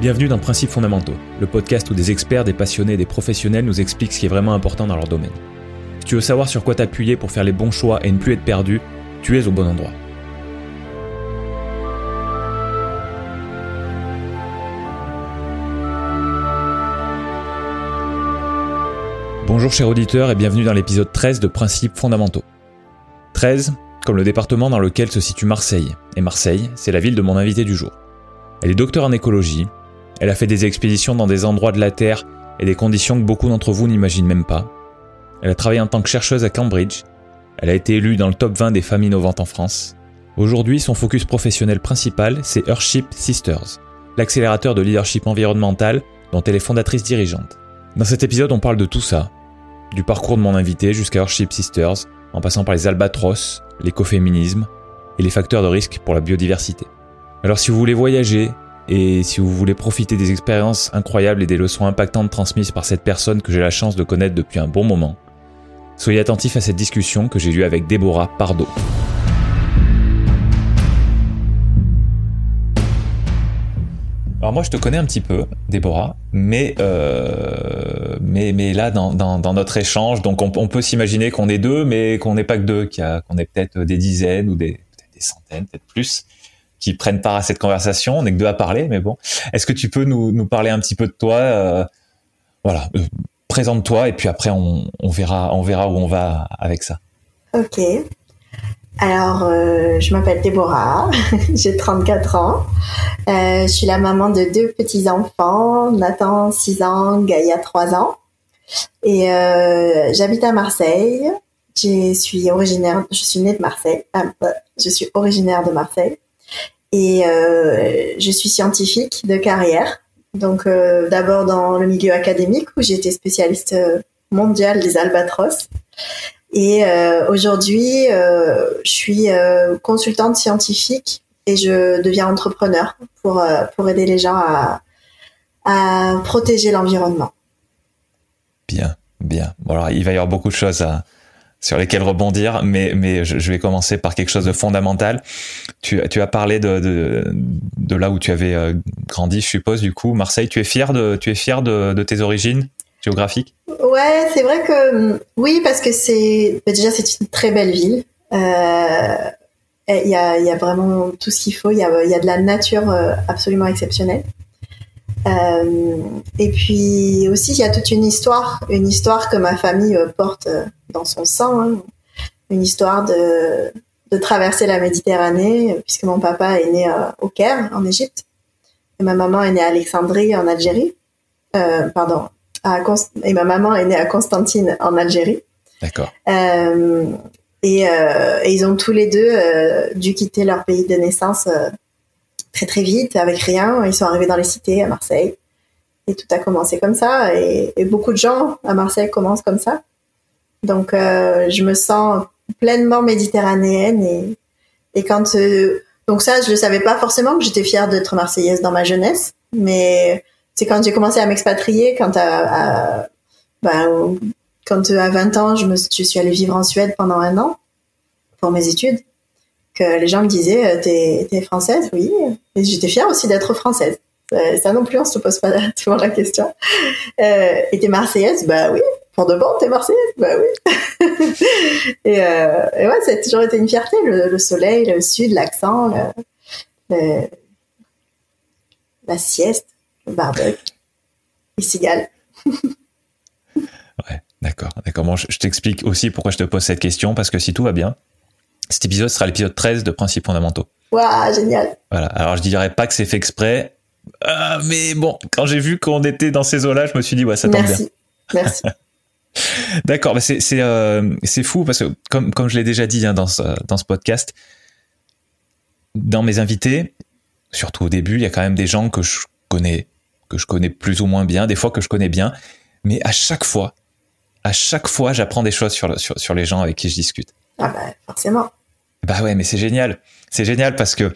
Bienvenue dans Principes fondamentaux, le podcast où des experts, des passionnés et des professionnels nous expliquent ce qui est vraiment important dans leur domaine. Si tu veux savoir sur quoi t'appuyer pour faire les bons choix et ne plus être perdu, tu es au bon endroit. Bonjour chers auditeurs et bienvenue dans l'épisode 13 de Principes fondamentaux. 13, comme le département dans lequel se situe Marseille. Et Marseille, c'est la ville de mon invité du jour. Elle est docteur en écologie, elle a fait des expéditions dans des endroits de la Terre et des conditions que beaucoup d'entre vous n'imaginent même pas. Elle a travaillé en tant que chercheuse à Cambridge. Elle a été élue dans le top 20 des femmes innovantes en France. Aujourd'hui, son focus professionnel principal, c'est Earthship Sisters, l'accélérateur de leadership environnemental dont elle est fondatrice dirigeante. Dans cet épisode, on parle de tout ça, du parcours de mon invité jusqu'à Earthship Sisters, en passant par les albatros, l'écoféminisme et les facteurs de risque pour la biodiversité. Alors si vous voulez voyager, et si vous voulez profiter des expériences incroyables et des leçons impactantes transmises par cette personne que j'ai la chance de connaître depuis un bon moment, soyez attentifs à cette discussion que j'ai eue avec Déborah Pardo. Alors moi je te connais un petit peu, Déborah, mais euh, mais, mais là dans, dans, notre échange, donc on, peut s'imaginer qu'on est deux, mais qu'on n'est pas que deux, qu'on est peut-être des dizaines ou des, des centaines, peut-être plus qui prennent part à cette conversation. On n'est que deux à parler, mais bon. Est-ce que tu peux nous, parler un petit peu de toi euh, Voilà, euh, présente-toi et puis après on, verra, on verra où on va avec ça. Ok. Alors, euh, je m'appelle Déborah, j'ai 34 ans. je suis la maman de deux petits-enfants, Nathan 6 ans, Gaïa 3 ans. Et j'habite à Marseille. Je suis originaire, je suis née de Marseille. je suis originaire de Marseille. Et euh, je suis scientifique de carrière. Donc euh, d'abord dans le milieu académique où j'étais spécialiste euh, mondiale des albatros. Et aujourd'hui, je suis consultante scientifique et je deviens entrepreneur pour, pour aider les gens à, à protéger l'environnement. Bien, bien. Bon, alors, il va y avoir beaucoup de choses à, sur lesquels rebondir, mais, mais je, vais commencer par quelque chose de fondamental. Tu, as parlé de, de, là où tu avais euh, grandi, je suppose, du coup, Marseille. Tu es fier de, tu es fier de, tes origines géographiques? Ouais, c'est vrai que oui, parce que c'est bah, déjà c'est une très belle ville. Euh, il y, a, y a vraiment tout ce qu'il faut. Il y a, y a de la nature euh, absolument exceptionnelle. Euh, et puis aussi, il y a toute une histoire, une histoire que ma famille euh, porte euh, dans son sang, hein. une histoire de, de traverser la Méditerranée, puisque mon papa est né au Caire, en Égypte, et ma maman est née à Alexandrie, en Algérie. Euh, pardon, à et ma maman est née à Constantine, en Algérie. D'accord. Et, et, ils ont tous les deux dû quitter leur pays de naissance très très vite, avec rien. Ils sont arrivés dans les cités à Marseille. Et tout a commencé comme ça. Et, beaucoup de gens à Marseille commencent comme ça. Donc euh, je me sens pleinement méditerranéenne. Et, quand... Euh, donc ça, je ne savais pas forcément que j'étais fière d'être marseillaise dans ma jeunesse. Mais c'est quand j'ai commencé à m'expatrier, quand à, ben, quand à 20 ans, je suis allée vivre en Suède pendant un an pour mes études que les gens me disaient euh, t'es es française? Oui. Et j'étais fière aussi d'être française. Euh, ça non plus on se pose pas souvent la question. Euh, et t'es marseillaise? Bah oui. Pour de bon t'es marseillaise? Bah oui. Et, euh, ouais ça a toujours été une fierté le, soleil le sud l'accent la sieste le barbecue. Les cigales ouais d'accord d'accord. Bon, je t'explique aussi pourquoi je te pose cette question parce que si tout va bien cet épisode sera l'épisode 13 de Principes fondamentaux. Waouh, génial. Voilà. Alors je dirais pas que c'est fait exprès, euh, mais bon, quand j'ai vu qu'on était dans ces eaux-là, je me suis dit ouais, ça tombe Merci. bien. Merci. D'accord, c'est c'est euh, c'est fou parce que comme comme je l'ai déjà dit hein, dans ce, dans ce podcast, dans mes invités, surtout au début, il y a quand même des gens que je connais que je connais plus ou moins bien, des fois que je connais bien, mais à chaque fois, à chaque fois, j'apprends des choses sur, sur sur les gens avec qui je discute. Ah bah forcément. Bah ouais, mais c'est génial. C'est génial parce que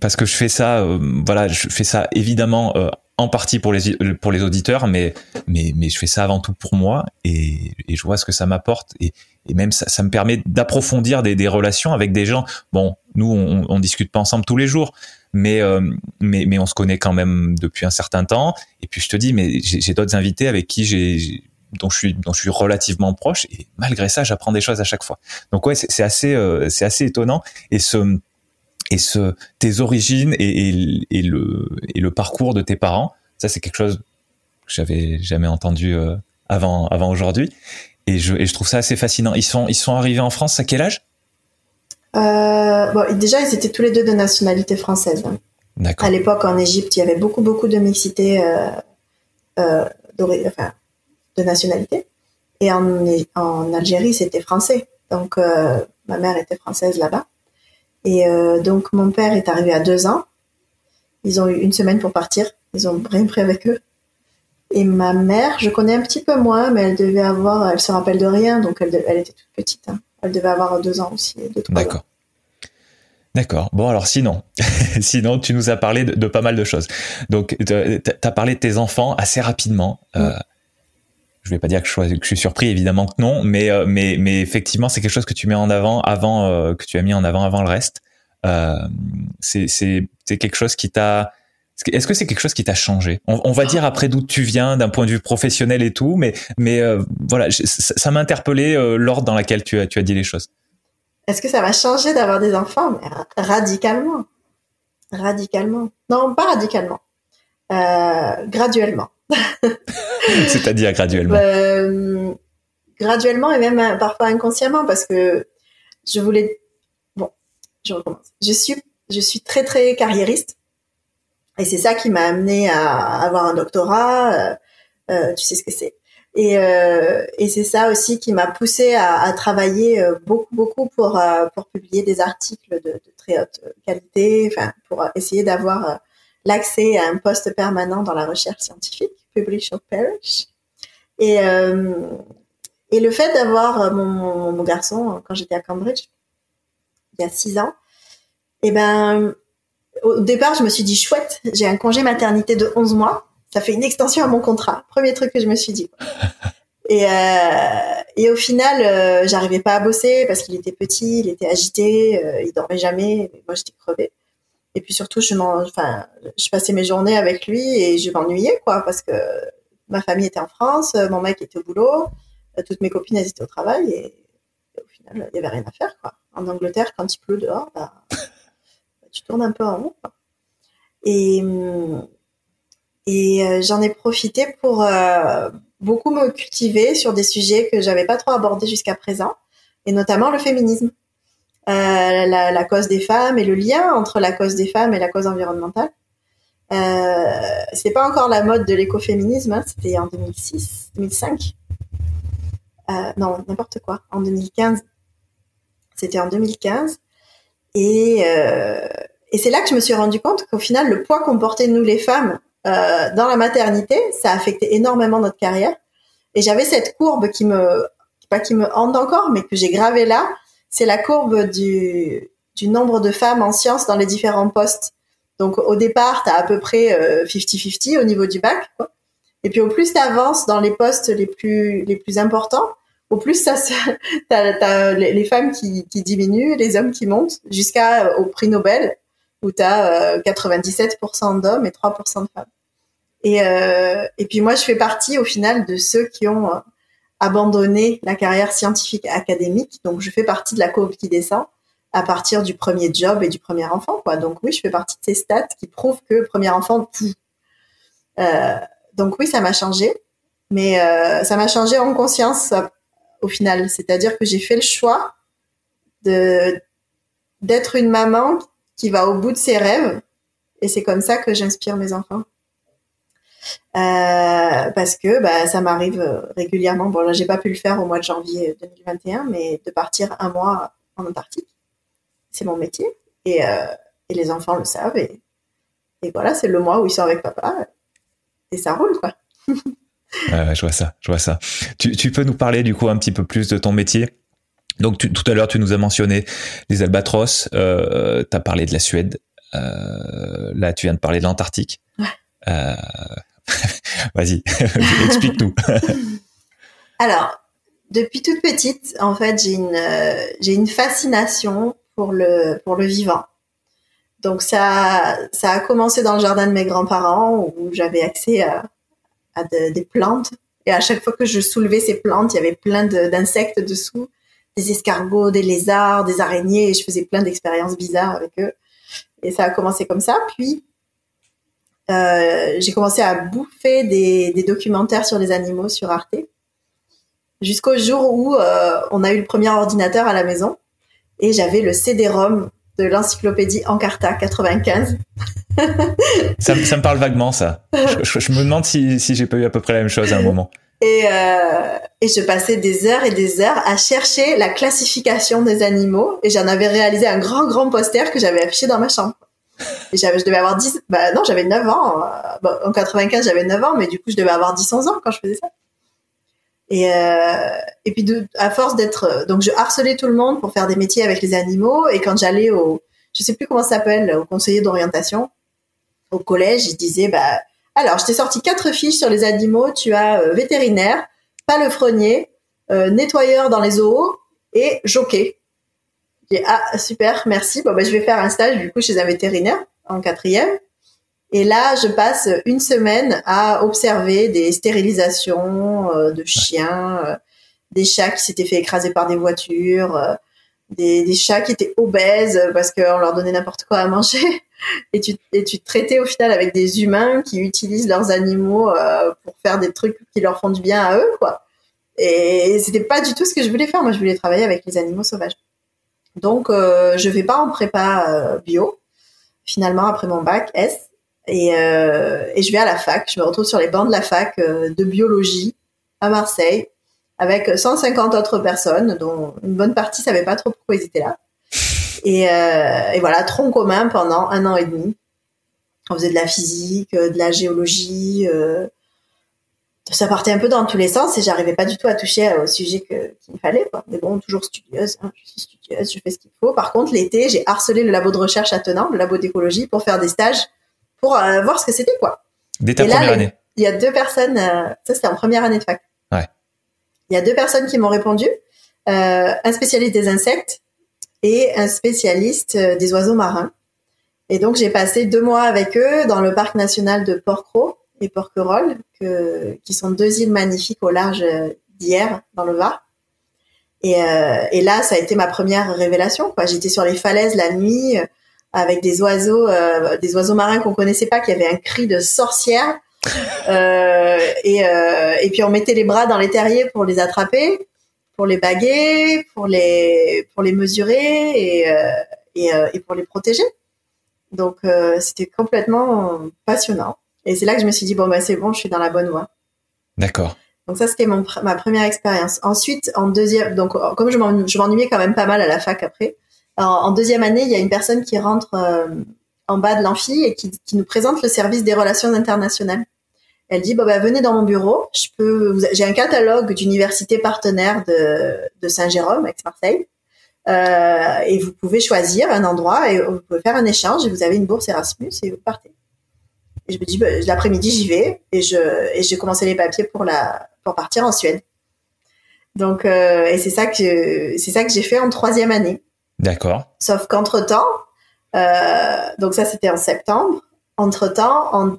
parce que je fais ça, euh, voilà, je fais ça évidemment euh, en partie pour les pour les auditeurs, mais mais mais je fais ça avant tout pour moi et, et je vois ce que ça m'apporte et, et même ça, ça me permet d'approfondir des, des relations avec des gens. Bon, nous, on, on discute pas ensemble tous les jours, mais, euh, mais, mais on se connaît quand même depuis un certain temps. Et puis je te dis, mais j'ai d'autres invités avec qui j'ai dont je suis dont je suis relativement proche et malgré ça j'apprends des choses à chaque fois. Donc ouais c'est assez euh, c'est assez étonnant. Et ce et ce tes origines et, et, et, le et le parcours de tes parents ça c'est quelque chose que j'avais jamais entendu euh, avant avant aujourd'hui. Et je et je trouve ça assez fascinant. Ils sont ils sont arrivés en France à quel âge? Euh, bon, déjà, ils étaient tous les deux de nationalité française. D'accord. À l'époque, en Égypte, il y avait beaucoup, beaucoup de mixité enfin, de nationalité. Et en, en Algérie, c'était français. Donc, euh, ma mère était française là-bas. Et euh, donc, mon père est arrivé à deux ans. Ils ont eu une semaine pour partir. Ils ont rien pris avec eux. Et ma mère, je connais un petit peu moins, mais elle devait avoir, elle se rappelle de rien, donc elle, elle était toute petite. Hein. Elle devait avoir deux ans aussi. D'accord. D'accord. Bon, alors sinon, sinon, tu nous as parlé de, de pas mal de choses. Donc, tu as parlé de tes enfants assez rapidement. Euh, je vais pas dire que je, suis surpris, évidemment que non, mais, euh, mais, mais effectivement, c'est quelque chose que tu mets en avant, avant euh, que tu as mis en avant avant le reste. Euh, c'est quelque chose qui t'a est-ce que c'est quelque chose qui t'a changé? On, on, va dire après d'où tu viens, d'un point de vue professionnel et tout, mais, mais euh, voilà, ça, m'a interpellé euh, l'ordre dans laquelle tu as, tu as dit les choses. Est-ce que ça va changer d'avoir des enfants? Radicalement. Radicalement. Non, pas radicalement. Euh, graduellement. C'est-à-dire graduellement euh, Graduellement et même euh, parfois inconsciemment parce que je voulais... Bon, je recommence. Je suis, je suis très très carriériste et c'est ça qui m'a amené à avoir un doctorat. Euh, tu sais ce que c'est. Et, et c'est ça aussi qui m'a poussé à, travailler beaucoup, beaucoup pour, pour publier des articles de, de très haute qualité, enfin, pour essayer d'avoir l'accès à un poste permanent dans la recherche scientifique, publish or perish. Et, et le fait d'avoir mon, mon, mon, garçon quand j'étais à Cambridge, il y a six ans, et ben, au départ, je me suis dit chouette, j'ai un congé maternité de 11 mois, ça fait une extension à mon contrat. Premier truc que je me suis dit. Et, euh, et au final, euh, j'arrivais pas à bosser parce qu'il était petit, il était agité, euh, il dormait jamais. Moi, j'étais crevée. Et puis surtout, je passais mes journées avec lui et je m'ennuyais, quoi, parce que ma famille était en France, mon mec était au boulot, toutes mes copines étaient au travail et, au final, il y avait rien à faire, quoi. En Angleterre, quand il pleut dehors, bah, tu tournes un peu en rond. Et, et euh, j'en ai profité pour euh, beaucoup me cultiver sur des sujets que j'avais pas trop abordés jusqu'à présent, et notamment le féminisme, euh, la, la, cause des femmes et le lien entre la cause des femmes et la cause environnementale. Euh, c'est pas encore la mode de l'écoféminisme, hein, c'était en 2006, 2005. Euh, non, n'importe quoi, en 2015. C'était en 2015. Et, euh, et c'est là que je me suis rendu compte qu'au final, le poids qu'on portait nous les femmes euh, dans la maternité, ça affectait énormément notre carrière. Et j'avais cette courbe qui me, pas qui me hante encore, mais que j'ai gravée là. C'est la courbe du, du nombre de femmes en sciences dans les différents postes. Donc au départ, tu as à peu près 50-50 euh, au niveau du bac. Quoi. Et puis au plus tu avances dans les postes les plus les plus importants, au plus ça, t'as, t'as les femmes qui, qui diminuent, les hommes qui montent, jusqu'à euh, au prix Nobel où tu as euh, 97% d'hommes et 3% de femmes. Et, euh, et puis moi, je fais partie au final de ceux qui ont euh, abandonné la carrière scientifique académique. Donc, je fais partie de la courbe qui descend à partir du premier job et du premier enfant. Quoi. Donc oui, je fais partie de ces stats qui prouvent que premier enfant, tout. Euh, donc oui, ça m'a changé, mais euh, ça m'a changé en conscience au final. C'est-à-dire que j'ai fait le choix d'être une maman qui va au bout de ses rêves. Et c'est comme ça que j'inspire mes enfants. Euh, parce que bah, ça m'arrive régulièrement. Bon, là, j'ai pas pu le faire au mois de janvier 2021, mais de partir un mois en Antarctique, c'est mon métier. Et, euh, et, les enfants le savent. Et, et voilà, c'est le mois où ils sont avec papa. Et ça roule, quoi. euh, je vois ça, je vois ça. Tu, tu peux nous parler du coup un petit peu plus de ton métier? Donc tu, tout à l'heure, tu nous as mentionné les albatros, euh, tu as parlé de la Suède, euh, là tu viens de parler de l'Antarctique. Ouais. Euh... Vas-y, explique-nous. Alors, depuis toute petite, en fait, j'ai une, euh, une fascination pour le, pour le vivant. Donc ça, ça a commencé dans le jardin de mes grands-parents où j'avais accès à, des plantes. Et à chaque fois que je soulevais ces plantes, il y avait plein d'insectes dessous, des escargots, des lézards, des araignées, et je faisais plein d'expériences bizarres avec eux. Et ça a commencé comme ça. Puis euh, j'ai commencé à bouffer des, des, documentaires sur les animaux sur Arte, jusqu'au jour où euh, on a eu le premier ordinateur à la maison et j'avais le CD-ROM de l'encyclopédie Encarta 95. ça, ça, me parle vaguement, ça. Je, me demande si, si j'ai pas eu à peu près la même chose à un moment. Et, euh, et je passais des heures et des heures à chercher la classification des animaux et j'en avais réalisé un grand, grand poster que j'avais affiché dans ma chambre. Et je devais avoir 10, bah non, j'avais 9 ans. en 95, j'avais 9 ans, mais du coup, je devais avoir 10, 11 ans quand je faisais ça. Et, euh, puis, à force d'être, donc je harcelais tout le monde pour faire des métiers avec les animaux. Et quand j'allais au, je sais plus comment ça s'appelle, au conseiller d'orientation, au collège, il disait, bah, alors, je t'ai sorti quatre fiches sur les animaux. Tu as euh, vétérinaire, palefrenier, euh, nettoyeur dans les zoos et jockey. J'ai ah super, merci. Bon ben je vais faire un stage du coup chez un vétérinaire en quatrième. Et là, je passe une semaine à observer des stérilisations euh, de chiens, euh, des chats qui s'étaient fait écraser par des voitures, euh, des, des, chats qui étaient obèses parce qu'on leur donnait n'importe quoi à manger. Et tu, et tu traitais au final avec des humains qui utilisent leurs animaux pour faire des trucs qui leur font du bien à eux, quoi. Et c'était pas du tout ce que je voulais faire. Moi, je voulais travailler avec les animaux sauvages. Donc, euh, je vais pas en prépa euh, bio, finalement, après mon bac S. Et, euh, et, je vais à la fac. Je me retrouve sur les bancs de la fac euh, de biologie à Marseille avec 150 autres personnes, dont une bonne partie savait pas trop pourquoi ils étaient là. Et, euh, et voilà, tronc commun pendant un an et demi. On faisait de la physique, de la géologie, euh, ça partait un peu dans tous les sens et j'arrivais pas du tout à toucher au sujet qu'il me fallait. Quoi. Mais bon, toujours studieuse, hein, je suis studieuse, je fais ce qu'il faut. Par contre, l'été, j'ai harcelé le labo de recherche à Tenant, le labo d'écologie, pour faire des stages, pour euh, voir ce que c'était quoi. Dès ta première année. Il y a deux personnes, euh, ça c'était en première année de fac. Ouais. Il y a deux personnes qui m'ont répondu, euh, un spécialiste des insectes et un spécialiste euh, des oiseaux marins. Et donc j'ai passé deux mois avec eux dans le parc national de Porquerolles et Porquerolles, que, qui sont deux îles magnifiques au large d'hier dans le Var. Et, euh, et, là, ça a été ma première révélation. J'étais sur les falaises la nuit euh, avec des oiseaux, euh, des oiseaux marins qu'on connaissait pas, qui avaient un cri de sorcière. Euh, et, euh, puis on mettait les bras dans les terriers pour les attraper, pour les baguer, pour les mesurer euh, et, pour les protéger. Donc c'était complètement passionnant. Et c'est là que je me suis dit, bon, bah, c'est bon, je suis dans la bonne voie. D'accord. Donc ça, c'était mon, ma première expérience. Ensuite, en deuxième, donc comme je m'ennuyais quand même pas mal à la fac après, en deuxième année, il y a une personne qui rentre euh, en bas de l'amphi et qui, qui, nous présente le service des relations internationales. Elle dit, bon, bah, venez dans mon bureau, je peux, j'ai un catalogue d'universités partenaires de, de Saint-Jérôme, ex-Marseille. Euh, et vous pouvez choisir un endroit et vous pouvez faire un échange et vous avez une bourse Erasmus et vous partez. Et je me dis, bah, l'après-midi, j'y vais et je et j'ai commencé les papiers pour la pour partir en Suède. Donc euh, et c'est ça que c'est ça que j'ai fait en troisième année. D'accord. Sauf qu'entre temps, euh, donc ça c'était en septembre. Entre temps, en,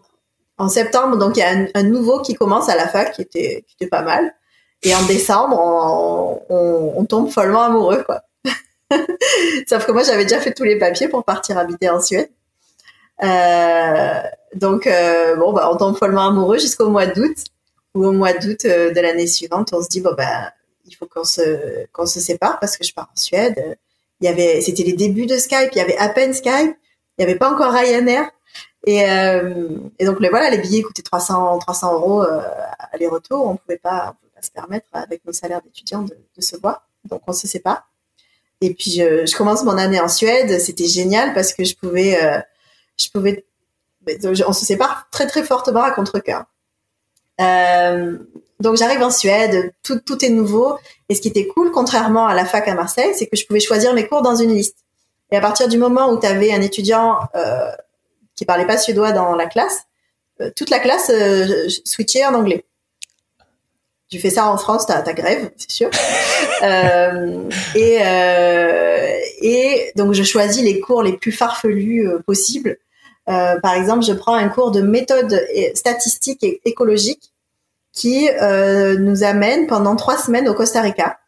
en septembre, donc il y a un, un, nouveau qui commence à la fac qui était qui était pas mal. Et en décembre, on, on, on tombe follement amoureux quoi. Sauf que moi j'avais déjà fait tous les papiers pour partir habiter en Suède. Euh, donc, euh, bon, bah, on tombe follement amoureux jusqu'au mois d'août. Ou au mois d'août euh, de l'année suivante, on se dit, bon, bah, il faut qu'on se, qu'on se sépare parce que je pars en Suède. Il y avait, c'était les débuts de Skype, il y avait à peine Skype, il n'y avait pas encore Ryanair. Et, euh, et donc, les, voilà, les billets coûtaient 300, 300 euros euh, aller-retour. On pas, pouvait pas se permettre avec nos salaires d'étudiants de, de, se voir. Donc, on se sépare. Et puis, je, je commence mon année en Suède. C'était génial parce que je pouvais, euh, je pouvais on se sépare très très fortement à contre-cœur. Euh, donc j'arrive en Suède, tout, tout est nouveau. Et ce qui était cool, contrairement à la fac à Marseille, c'est que je pouvais choisir mes cours dans une liste. Et à partir du moment où tu avais un étudiant euh, qui parlait pas suédois dans la classe, euh, toute la classe euh, switchait en anglais. Tu fais ça en France, t'as ta grève, c'est sûr. euh, et, euh, et donc je choisis les cours les plus farfelus euh, possibles. Euh, par exemple, je prends un cours de méthode statistique et écologique qui euh, nous amène pendant trois semaines au Costa Rica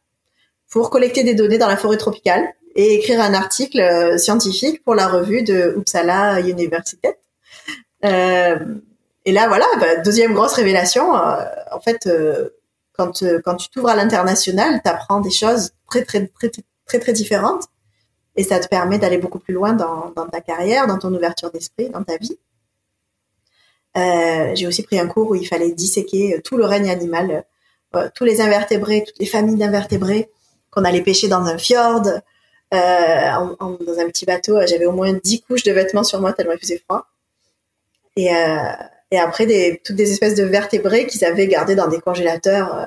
pour collecter des données dans la forêt tropicale et écrire un article euh, scientifique pour la revue de Uppsala University. Et là, voilà, bah, deuxième grosse révélation. en fait, quand, euh, quand tu t'ouvres à l'international, tu apprends des choses très, très, très, très, très différentes. Et ça te permet d'aller beaucoup plus loin dans, ta carrière, dans ton ouverture d'esprit, dans ta vie. Euh, j'ai aussi pris un cours où il fallait disséquer euh, tout le règne animal, tous les invertébrés, toutes les familles d'invertébrés qu'on allait pêcher dans un fjord, dans un petit bateau. J'avais au moins dix couches de vêtements sur moi tellement il faisait froid. Et, et après des, toutes des espèces de vertébrés qu'ils avaient gardés dans des congélateurs. Euh,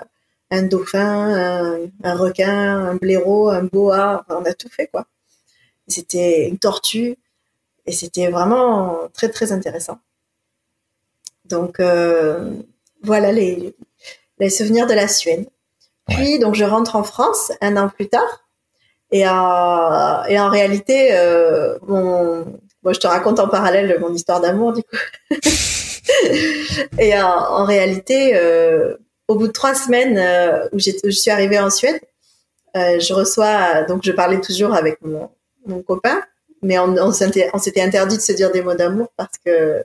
un dauphin, un, requin, un blaireau, un boa, on a tout fait quoi. C'était une tortue et c'était vraiment très très intéressant. Donc euh, voilà les, les souvenirs de la Suède. Puis donc je rentre en France un an plus tard et, euh, et en réalité euh, mon moi je te raconte en parallèle mon histoire d'amour du coup. et en, en réalité, euh, au bout de trois semaines euh, où, je suis arrivée en Suède, euh, je reçois, donc je parlais toujours avec mon, mon copain, mais on, on s'était interdit de se dire des mots d'amour parce que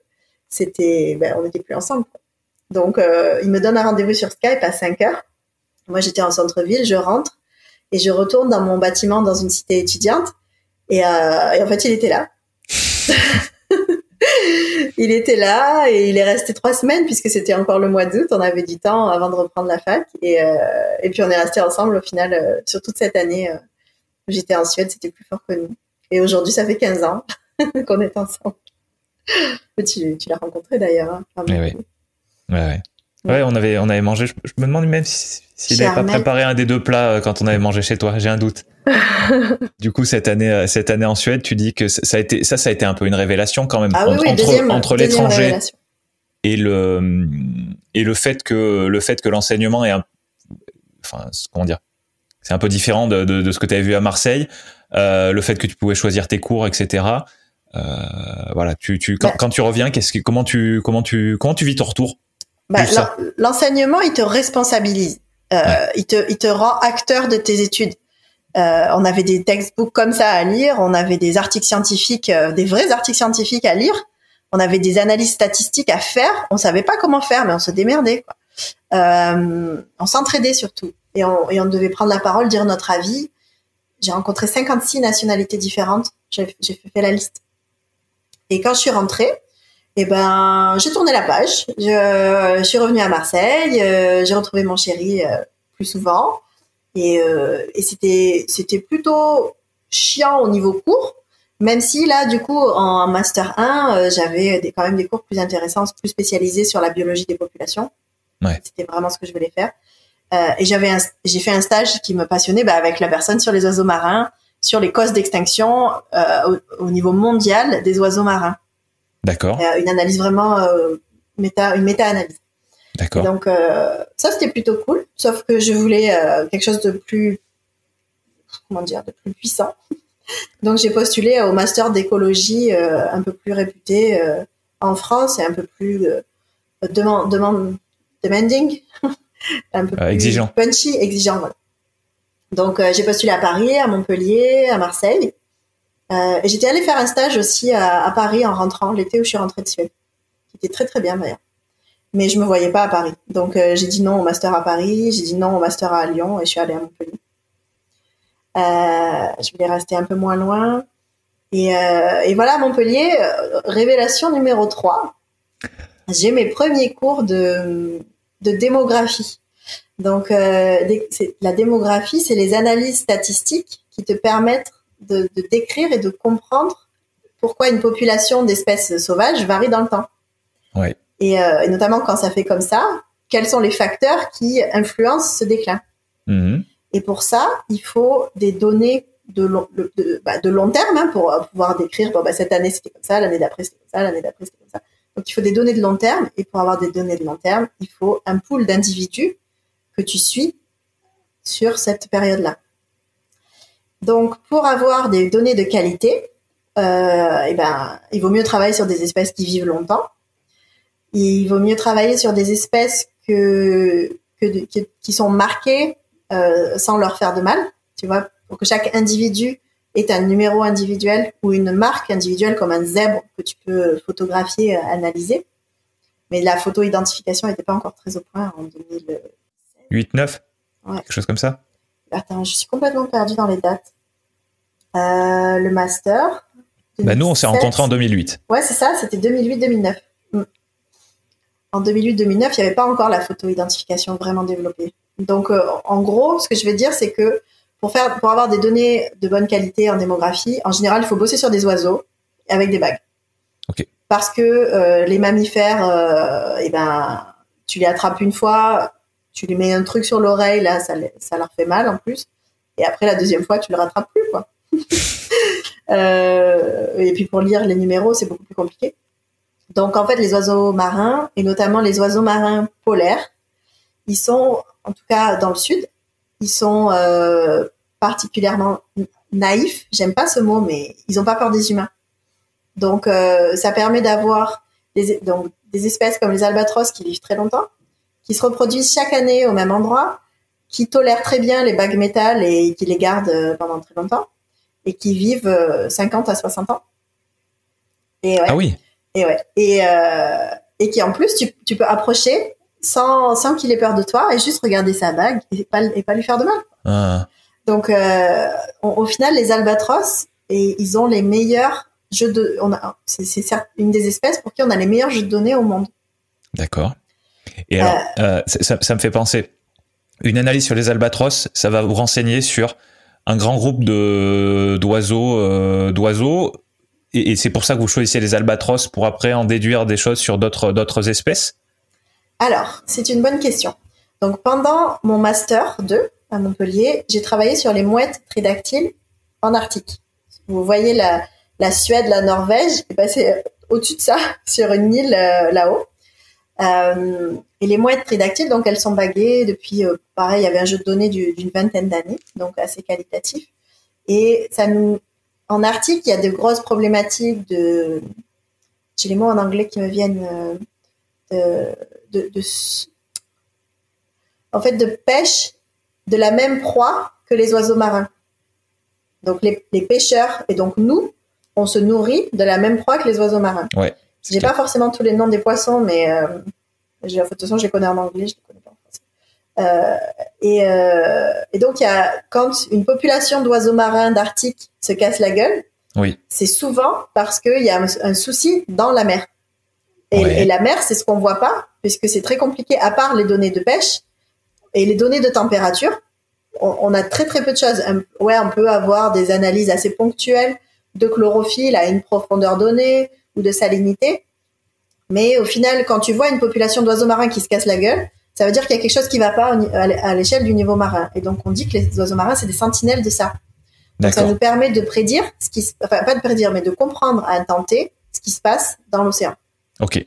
c'était, ben, on n'était plus ensemble. Donc, euh, il me donne un rendez-vous sur Skype à 5 heures. Moi, j'étais en centre-ville, je rentre et je retourne dans mon bâtiment dans une cité étudiante. Euh, et en fait, il était là. il était là et il est resté trois semaines puisque c'était encore le mois d'août. On avait du temps avant de reprendre la fac et, euh, puis on est resté ensemble au final euh, sur toute cette année. Euh, J'étais en Suède, c'était plus fort que nous. Et aujourd'hui, ça fait 15 ans qu'on est ensemble. tu, tu l'as rencontré d'ailleurs. Hein, oui, oui. Ouais, on avait, on avait mangé. Je, je me demande même s'il si, n'avait pas préparé un des deux plats euh, quand on avait mangé chez toi. J'ai un doute. du coup, cette année, cette année en Suède, tu dis que ça a été, ça, ça a été un peu une révélation quand même ah, oui, entre, oui, deuxième, entre l'étranger et le et le fait que le fait que l'enseignement est un, enfin, comment dire, c'est un peu différent de, de, de ce que tu avais vu à Marseille. Euh, le fait que tu pouvais choisir tes cours, etc. Euh, voilà, tu, tu quand, bah, quand tu reviens, qu'est-ce que, comment tu, comment tu, comment tu vis ton retour? Bah, L'enseignement, il te responsabilise. Euh, ouais. il, te, il te rend acteur de tes études. Euh, on avait des textbooks comme ça à lire, on avait des articles scientifiques, euh, des vrais articles scientifiques à lire, on avait des analyses statistiques à faire. On savait pas comment faire, mais on se démerdait. Quoi. On s'entraidait surtout et on, et on devait prendre la parole, dire notre avis. J'ai rencontré 56 nationalités différentes. J'ai fait la liste. Et quand je suis rentrée, eh ben, j'ai tourné la page. Je, je, suis revenue à Marseille. Euh, j'ai retrouvé mon chéri euh, plus souvent. Et, euh, et c'était, c'était plutôt chiant au niveau cours. Même si là, du coup, en master 1, euh, j'avais des, quand même des cours plus intéressants, plus spécialisés sur la biologie des populations. Ouais. C'était vraiment ce que je voulais faire. Euh, et j'avais, j'ai fait un stage qui me passionnait bah, avec la personne sur les oiseaux marins, sur les causes d'extinction au, au niveau mondial des oiseaux marins. D'accord. Une analyse vraiment euh, méta, une méta-analyse. D'accord. Donc euh, ça c'était plutôt cool, sauf que je voulais euh, quelque chose de plus, comment dire, de plus puissant. Donc j'ai postulé au master d'écologie euh, un peu plus réputé en France et un peu plus demande, demanding, un peu plus exigeant, punchy, exigeant. Voilà. Donc j'ai postulé à Paris, à Montpellier, à Marseille. Euh, j'étais allée faire un stage aussi à, Paris en rentrant, l'été où je suis rentrée de Suède, qui était très très bien d'ailleurs. Mais je me voyais pas à Paris. Donc euh, j'ai dit non au master à Paris, j'ai dit non au master à Lyon et je suis allée à Montpellier. Euh, je voulais rester un peu moins loin. Et, et voilà, Montpellier, révélation numéro 3. J'ai mes premiers cours de, de démographie. Donc la démographie, c'est les analyses statistiques qui te permettent de, de, décrire et de comprendre pourquoi une population d'espèces sauvages varie dans le temps. Et, euh, et, notamment quand ça fait comme ça, quels sont les facteurs qui influencent ce déclin? Mmh. Et pour ça, il faut des données de long, de, bah, de long terme hein, pour pouvoir décrire, bon, bah, cette année c'était comme ça, l'année d'après c'était comme ça, l'année d'après c'était comme ça. Donc il faut des données de long terme, et pour avoir des données de long terme, il faut un pool d'individus que tu suis sur cette période-là. Donc, pour avoir des données de qualité, euh, eh ben, il vaut mieux travailler sur des espèces qui vivent longtemps. Il vaut mieux travailler sur des espèces que, que, qui sont marquées euh, sans leur faire de mal. Tu vois, pour que chaque individu ait un numéro individuel ou une marque individuelle comme un zèbre que tu peux photographier, euh, analyser. Mais la photo-identification n'était pas encore très au point en 2008, 9 ouais. Quelque chose comme ça? Attends, je suis complètement perdue dans les dates. Euh, le master. Bah nous, on s'est rencontrés en 2008. Ouais, c'est ça, c'était 2008-2009. Mm. En 2008-2009, il n'y avait pas encore la photo-identification vraiment développée. Donc, euh, en gros, ce que je veux dire, c'est que pour, faire, pour avoir des données de bonne qualité en démographie, en général, il faut bosser sur des oiseaux avec des bagues. Parce que euh, les mammifères, eh ben, tu les attrapes une fois, tu lui mets un truc sur l'oreille, là, ça, leur fait mal en plus. Et après, la deuxième fois, tu le rattrapes plus, quoi. Euh, et puis pour lire les numéros, c'est beaucoup plus compliqué. Donc en fait, les oiseaux marins, et notamment les oiseaux marins polaires, ils sont, en tout cas dans le sud, ils sont euh, particulièrement naïfs. J'aime pas ce mot, mais ils ont pas peur des humains. Donc euh, ça permet d'avoir des, des espèces comme les albatros qui vivent très longtemps, qui se reproduisent chaque année au même endroit, qui tolèrent très bien les bagues métal et qui les gardent pendant très longtemps et qui vivent 50 euh, à 60 ans. Et ouais. Ah oui. Et ouais. Et, euh, et qui en plus, tu, tu peux approcher sans, sans qu'il ait peur de toi et juste regarder sa bague et pas, et pas lui faire de mal. Ah. Donc, euh, au final, les albatros, et ils ont les meilleurs jeux de. On c'est une des espèces pour qui on a les meilleurs jeux de données au monde. D'accord. Et alors, euh, ça, me fait penser. Une analyse sur les albatros, ça va vous renseigner sur un grand groupe de d'oiseaux euh, d'oiseaux et, c'est pour ça que vous choisissez les albatros pour après en déduire des choses sur d'autres d'autres espèces? Alors, c'est une bonne question. Donc pendant mon master 2 à Montpellier, j'ai travaillé sur les mouettes tridactyles en Arctique. Vous voyez la, la Suède, la Norvège, j'ai passé au-dessus de ça sur une île euh, là-haut. Euh, et les mouettes tridactyles, donc elles sont baguées depuis, euh, pareil, il y avait un jeu de données d'une vingtaine d'années, donc assez qualitatif. Et ça nous, en Arctique, il y a de grosses problématiques de, j'ai les mots en anglais qui me viennent, euh, de, en fait, de pêche de la même proie que les oiseaux marins. Donc les, les, pêcheurs et donc nous, on se nourrit de la même proie que les oiseaux marins. Ouais. J'ai pas forcément tous les noms des poissons, mais euh, de toute façon, je les connais en anglais, je les connais pas en français. Euh, et, euh, et, donc, il y a, quand une population d'oiseaux marins d'Arctique se casse la gueule, oui. c'est souvent parce qu'il y a un, souci dans la mer. Et, et la mer, c'est ce qu'on voit pas, puisque c'est très compliqué, à part les données de pêche et les données de température. On, on a très très peu de choses. ouais, on peut avoir des analyses assez ponctuelles de chlorophylle à une profondeur donnée, ou de salinité. Mais au final, quand tu vois une population d'oiseaux marins qui se casse la gueule, ça veut dire qu'il y a quelque chose qui va pas à l'échelle du niveau marin. Et donc, on dit que les oiseaux marins, c'est des sentinelles de ça. Donc, ça nous permet de prédire ce qui se, enfin, pas de prédire, mais de comprendre à un temps T ce qui se passe dans l'océan. Ok.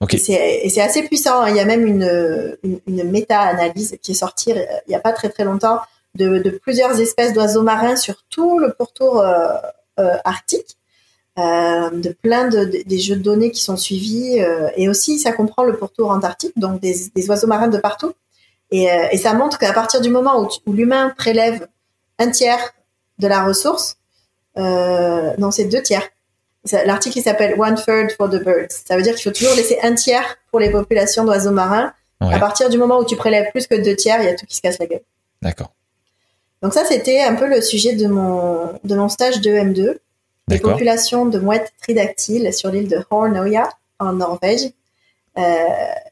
Ok. Et c'est assez puissant. Il y a même une, une, méta-analyse qui est sortie euh, il n'y a pas très très longtemps de, de plusieurs espèces d'oiseaux marins sur tout le pourtour euh, euh, arctique euh, de plein de, des jeux de données qui sont suivis euh, et aussi ça comprend le pourtour antarctique donc des, des oiseaux marins de partout. Et, euh, et ça montre qu'à partir du moment où, où l'humain prélève un tiers de la ressource non c'est deux tiers. L'article s'appelle one third for the birds. Ça veut dire qu'il faut toujours laisser un tiers pour les populations d'oiseaux marins. À partir du moment où tu prélèves plus que deux tiers il y a tout qui se casse la gueule. D'accord. Donc ça c'était un peu le sujet de mon de mon stage de M2 des populations de mouettes tridactyles sur l'île de Hornoya en Norvège euh,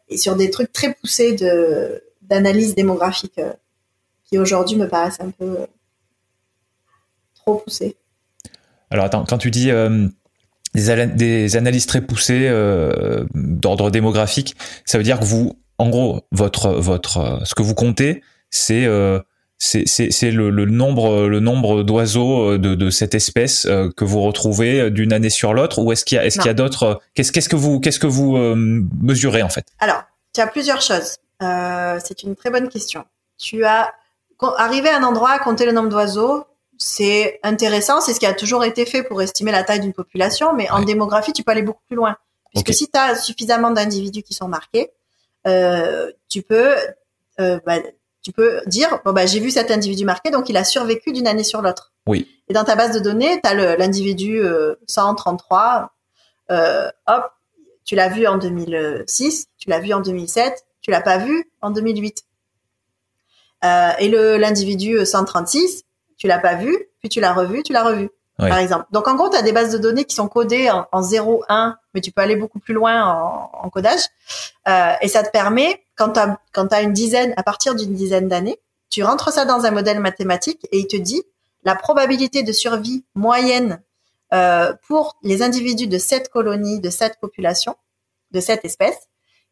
et sur des trucs très poussés de d'analyse démographique euh, qui aujourd'hui me paraissent un peu euh, trop poussés. Alors attends, quand tu dis des, des, analyses très poussées d'ordre démographique, ça veut dire que vous, en gros, votre votre ce que vous comptez, c'est c'est le, le, nombre le nombre d'oiseaux euh, de, de, cette espèce euh, que vous retrouvez euh, d'une année sur l'autre ou est-ce qu'il y a est-ce qu'il y a d'autres qu'est-ce qu'est-ce que vous qu'est-ce que vous mesurez en fait? Alors, tu as plusieurs choses. euh, C'est une très bonne question. Tu as arrivé à un endroit, compter le nombre d'oiseaux, c'est intéressant, c'est ce qui a toujours été fait pour estimer la taille d'une population, mais en démographie, tu peux aller beaucoup plus loin. Puisque si tu as suffisamment d'individus qui sont marqués, euh, tu peux euh, bah, tu peux dire bon bah j'ai vu cet individu marqué donc il a survécu d'une année sur l'autre. Oui. Et dans ta base de données, tu as l'individu 133 euh, hop, tu l'as vu en 2006, tu l'as vu en 2007, tu l'as pas vu en 2008. Euh, et le l'individu 136, tu l'as pas vu, puis tu l'as revu, tu l'as revu par exemple. Donc en gros, tu as des bases de données qui sont codées en, en 0, 1, mais tu peux aller beaucoup plus loin en, en codage. Euh, et ça te permet, quand tu as, as une dizaine, à partir d'une dizaine d'années, tu rentres ça dans un modèle mathématique et il te dit la probabilité de survie moyenne euh, pour les individus de cette colonie, de cette population, de cette espèce,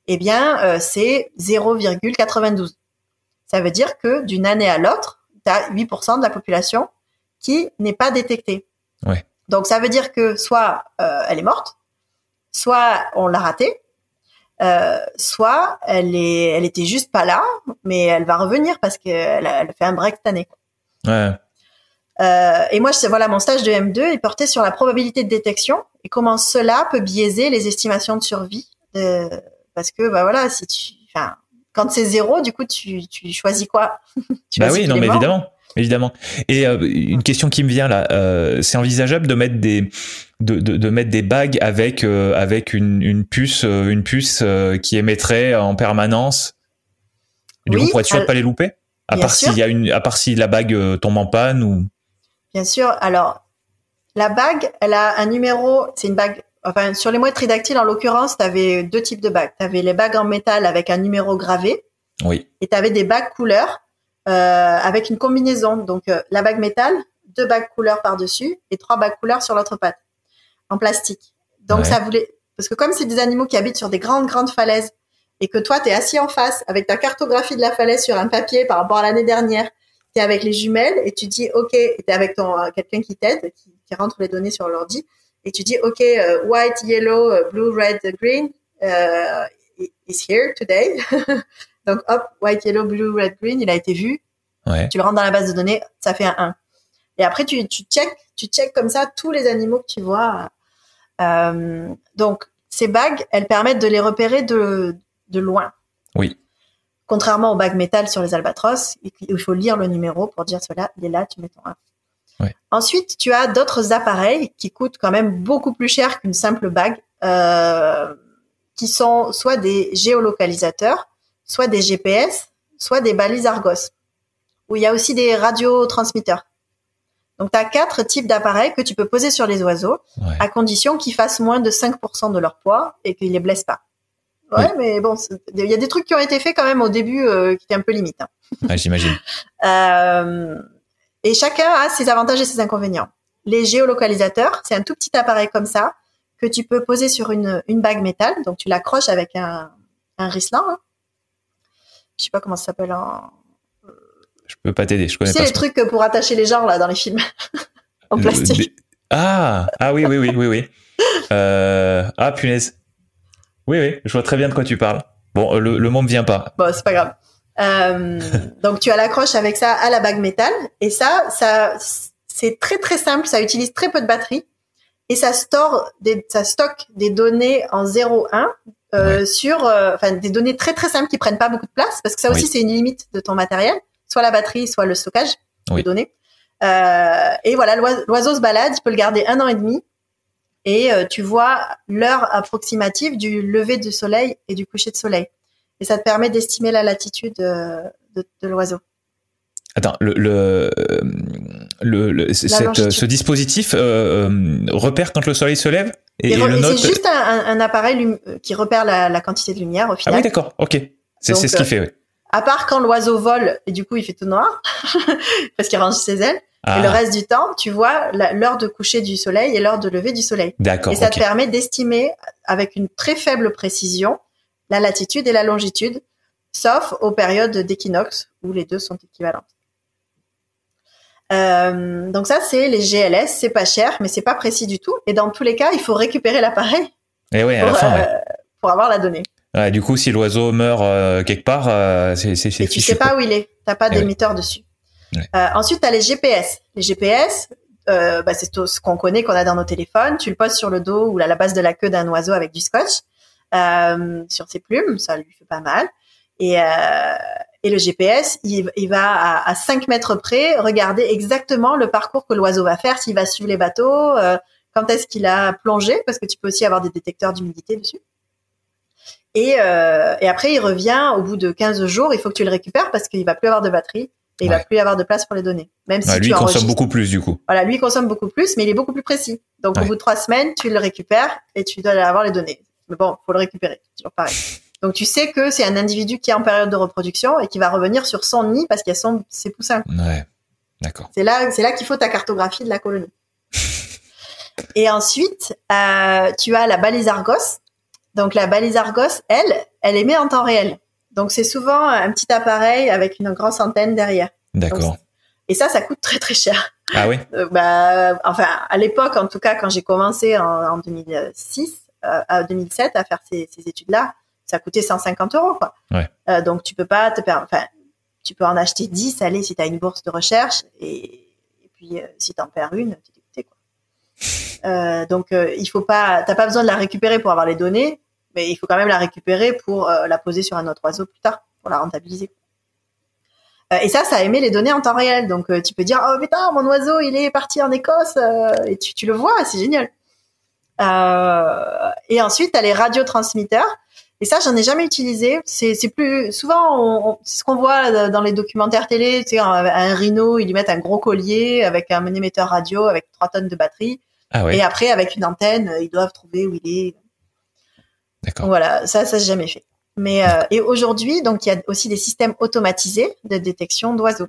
eh bien, euh, c'est 0,92. Ça veut dire que d'une année à l'autre, tu as 8% de la population qui n'est pas détectée. Ouais. Donc ça veut dire que soit euh, elle est morte, soit on l'a ratée, euh, soit elle est, elle était juste pas là, mais elle va revenir parce qu'elle a, elle fait un break cette année. Ouais. Euh, et moi, voilà, mon stage de M2 est porté sur la probabilité de détection et comment cela peut biaiser les estimations de survie. De, parce que, bah voilà, si tu, enfin, quand c'est zéro, du coup, tu, tu choisis quoi? Tu Bah oui, non, mais évidemment évidemment. Et euh, une question qui me vient là, euh, c'est envisageable de mettre des de, de, de mettre des bagues avec euh, avec une, une puce une puce qui émettrait en permanence? Du coup, pour être sûr de pas les louper? À part s'il y a une, à part si la bague tombe en panne ou? Bien sûr. Alors, la bague, elle a un numéro. C'est une bague. Enfin, sur les mouettes tridactyles, en l'occurrence, tu avais deux types de bagues. Tu avais les bagues en métal avec un numéro gravé. Oui. Et tu avais des bagues couleurs avec une combinaison. Donc euh, la bague métal, deux bagues couleurs par-dessus et trois bagues couleurs sur l'autre patte en plastique. Donc ça voulait parce que comme c'est des animaux qui habitent sur des grandes grandes falaises et que toi tu es assis en face avec ta cartographie de la falaise sur un papier par rapport à l'année dernière, tu es avec les jumelles et tu dis OK, tu es avec ton euh, quelqu'un qui t'aide qui, qui, rentre les données sur l'ordi et tu dis OK, white, yellow, blue, red, green uh, is here today. Donc, hop, white, yellow, blue, red, green, il a été vu. Tu le rentres dans la base de données, ça fait un 1. Et après, tu, tu check, tu check comme ça tous les animaux que tu vois. Euh, donc, ces bagues, elles permettent de les repérer de, de loin. Oui. Contrairement aux bagues métal sur les albatros, il faut lire le numéro pour dire cela, il est là, tu mets ton 1. Ouais. Ensuite, tu as d'autres appareils qui coûtent quand même beaucoup plus cher qu'une simple bague, euh, qui sont soit des géolocalisateurs, soit des GPS, soit des balises Argos, où il y a aussi des radiotransmetteurs. Donc, tu as quatre types d'appareils que tu peux poser sur les oiseaux, à condition qu'ils fassent moins de 5% de leur poids et qu'ils les blessent pas. Ouais, mais bon, il y a des trucs qui ont été faits quand même au début euh, qui étaient un peu limites. Hein. J'imagine. euh, et chacun a ses avantages et ses inconvénients. Les géolocalisateurs, c'est un tout petit appareil comme ça que tu peux poser sur une, une bague métal. Donc, tu l'accroches avec un, un. Hein je sais pas comment ça s'appelle en. Je peux pas t'aider, je connais tu sais, les trucs pour attacher les gens là dans les films en plastique. Ah ah oui oui oui oui oui. Euh... Ah punaise. Oui oui, je vois très bien de quoi tu parles. Bon, le, le mot me vient pas. Bon, c'est pas grave. Euh, donc tu as l'accroche avec ça à la bague métal et ça, ça c'est très très simple, ça utilise très peu de batterie et ça store des, ça stocke des données en 0,1 euh, sur euh, enfin des données très très simples qui prennent pas beaucoup de place parce que ça aussi c'est une limite de ton matériel, soit la batterie, soit le stockage oui. de données. Euh, et voilà, l'oiseau se balade, tu peux le garder un an et demi et tu vois l'heure approximative du lever du soleil et du coucher de soleil. Et ça te permet d'estimer la latitude de, de, de l'oiseau. Attends, le, le, le, le cette, ce dispositif euh, repère quand le soleil se lève? Et, et, et c'est juste un, un, appareil qui repère la, la, quantité de lumière au final. Ah oui, d'accord, ok. C'est ce qu'il fait, oui. À part quand l'oiseau vole et du coup il fait tout noir parce qu'il range ses ailes. Ah. Et le reste du temps, tu vois l'heure de coucher du soleil et l'heure de lever du soleil. D'accord. Et ça okay. te permet d'estimer avec une très faible précision la latitude et la longitude, sauf aux périodes d'équinoxe où les deux sont équivalentes. Euh, donc ça, c'est les GLS, c'est pas cher, mais c'est pas précis du tout. Et dans tous les cas, il faut récupérer l'appareil et ouais, pour, à la fin, euh, ouais. pour avoir la donnée. Ouais, du coup, si l'oiseau meurt euh, quelque part, c'est c'est Et tu sais pas où il est. T'as pas Eh oui. d'émetteur dessus. Ouais. Euh, ensuite, tu as les GPS. Les GPS, euh, bah, c'est tout ce qu'on connaît, qu'on a dans nos téléphones. Tu le poses sur le dos ou à la base de la queue d'un oiseau avec du scotch euh, sur ses plumes. Ça lui fait pas mal. Et, euh, et le GPS, il, il va à, à 5 mètres près regarder exactement le parcours que l'oiseau va faire, s'il va suivre les bateaux, euh, quand est-ce qu'il a plongé, parce que tu peux aussi avoir des détecteurs d'humidité dessus. Et, euh, et après, il revient au bout de 15 jours. Il faut que tu le récupères parce qu'il va plus avoir de batterie et il va Ouais. plus avoir de place pour les données. Même Ouais, lui consomme beaucoup plus du coup. Voilà, lui consomme beaucoup plus, mais il est beaucoup plus précis. Donc au bout de trois semaines, tu le récupères et tu dois avoir les données. Mais bon, faut le récupérer, c'est toujours pareil. Donc tu sais que c'est un individu qui est en période de reproduction et qui va revenir sur son nid parce qu'il y a son, ses poussins. Ouais, d'accord. C'est là, c'est là qu'il faut ta cartographie de la colonie. Et ensuite, euh, tu as la balise Argos. Donc la balise Argos, elle, elle émet en temps réel. Donc c'est souvent un petit appareil avec une grosse antenne derrière. D'accord. Et ça, ça coûte très très cher. Ah oui Euh, bah, enfin, à l'époque, en tout cas, quand j'ai commencé en, en 2006, euh, à 2007 à faire ces, ces études-là, ça coûtait 150 euros, quoi. Ouais. Euh, donc, tu peux pas te per- enfin, tu peux en acheter 10, allez, si tu as une bourse de recherche, et, et puis, euh, si t'en perds une, tu dégoûté, quoi. Euh, donc, il faut pas, t'as pas besoin de la récupérer pour avoir les données, mais il faut quand même la récupérer pour la poser sur un autre oiseau plus tard, pour la rentabiliser. Et ça, ça émet les données en temps réel. Donc, tu peux dire, oh putain, mon oiseau, il est parti en Écosse, et tu, tu le vois, c'est génial. Euh, et ensuite, tu as les radiotransmetteurs. Et ça, j'en ai jamais utilisé. C'est c'est plus souvent, on- on- c'est ce qu'on voit dans les documentaires télé. Tu sais, un, un rhino, ils lui mettent un gros collier avec un émetteur radio avec 3 tonnes de batterie. Ah ouais, Et après, avec une antenne, ils doivent trouver où il est. d'accord. Voilà, ça, ça j'ai jamais fait. Mais euh, et aujourd'hui, donc il y a aussi des systèmes automatisés de détection d'oiseaux.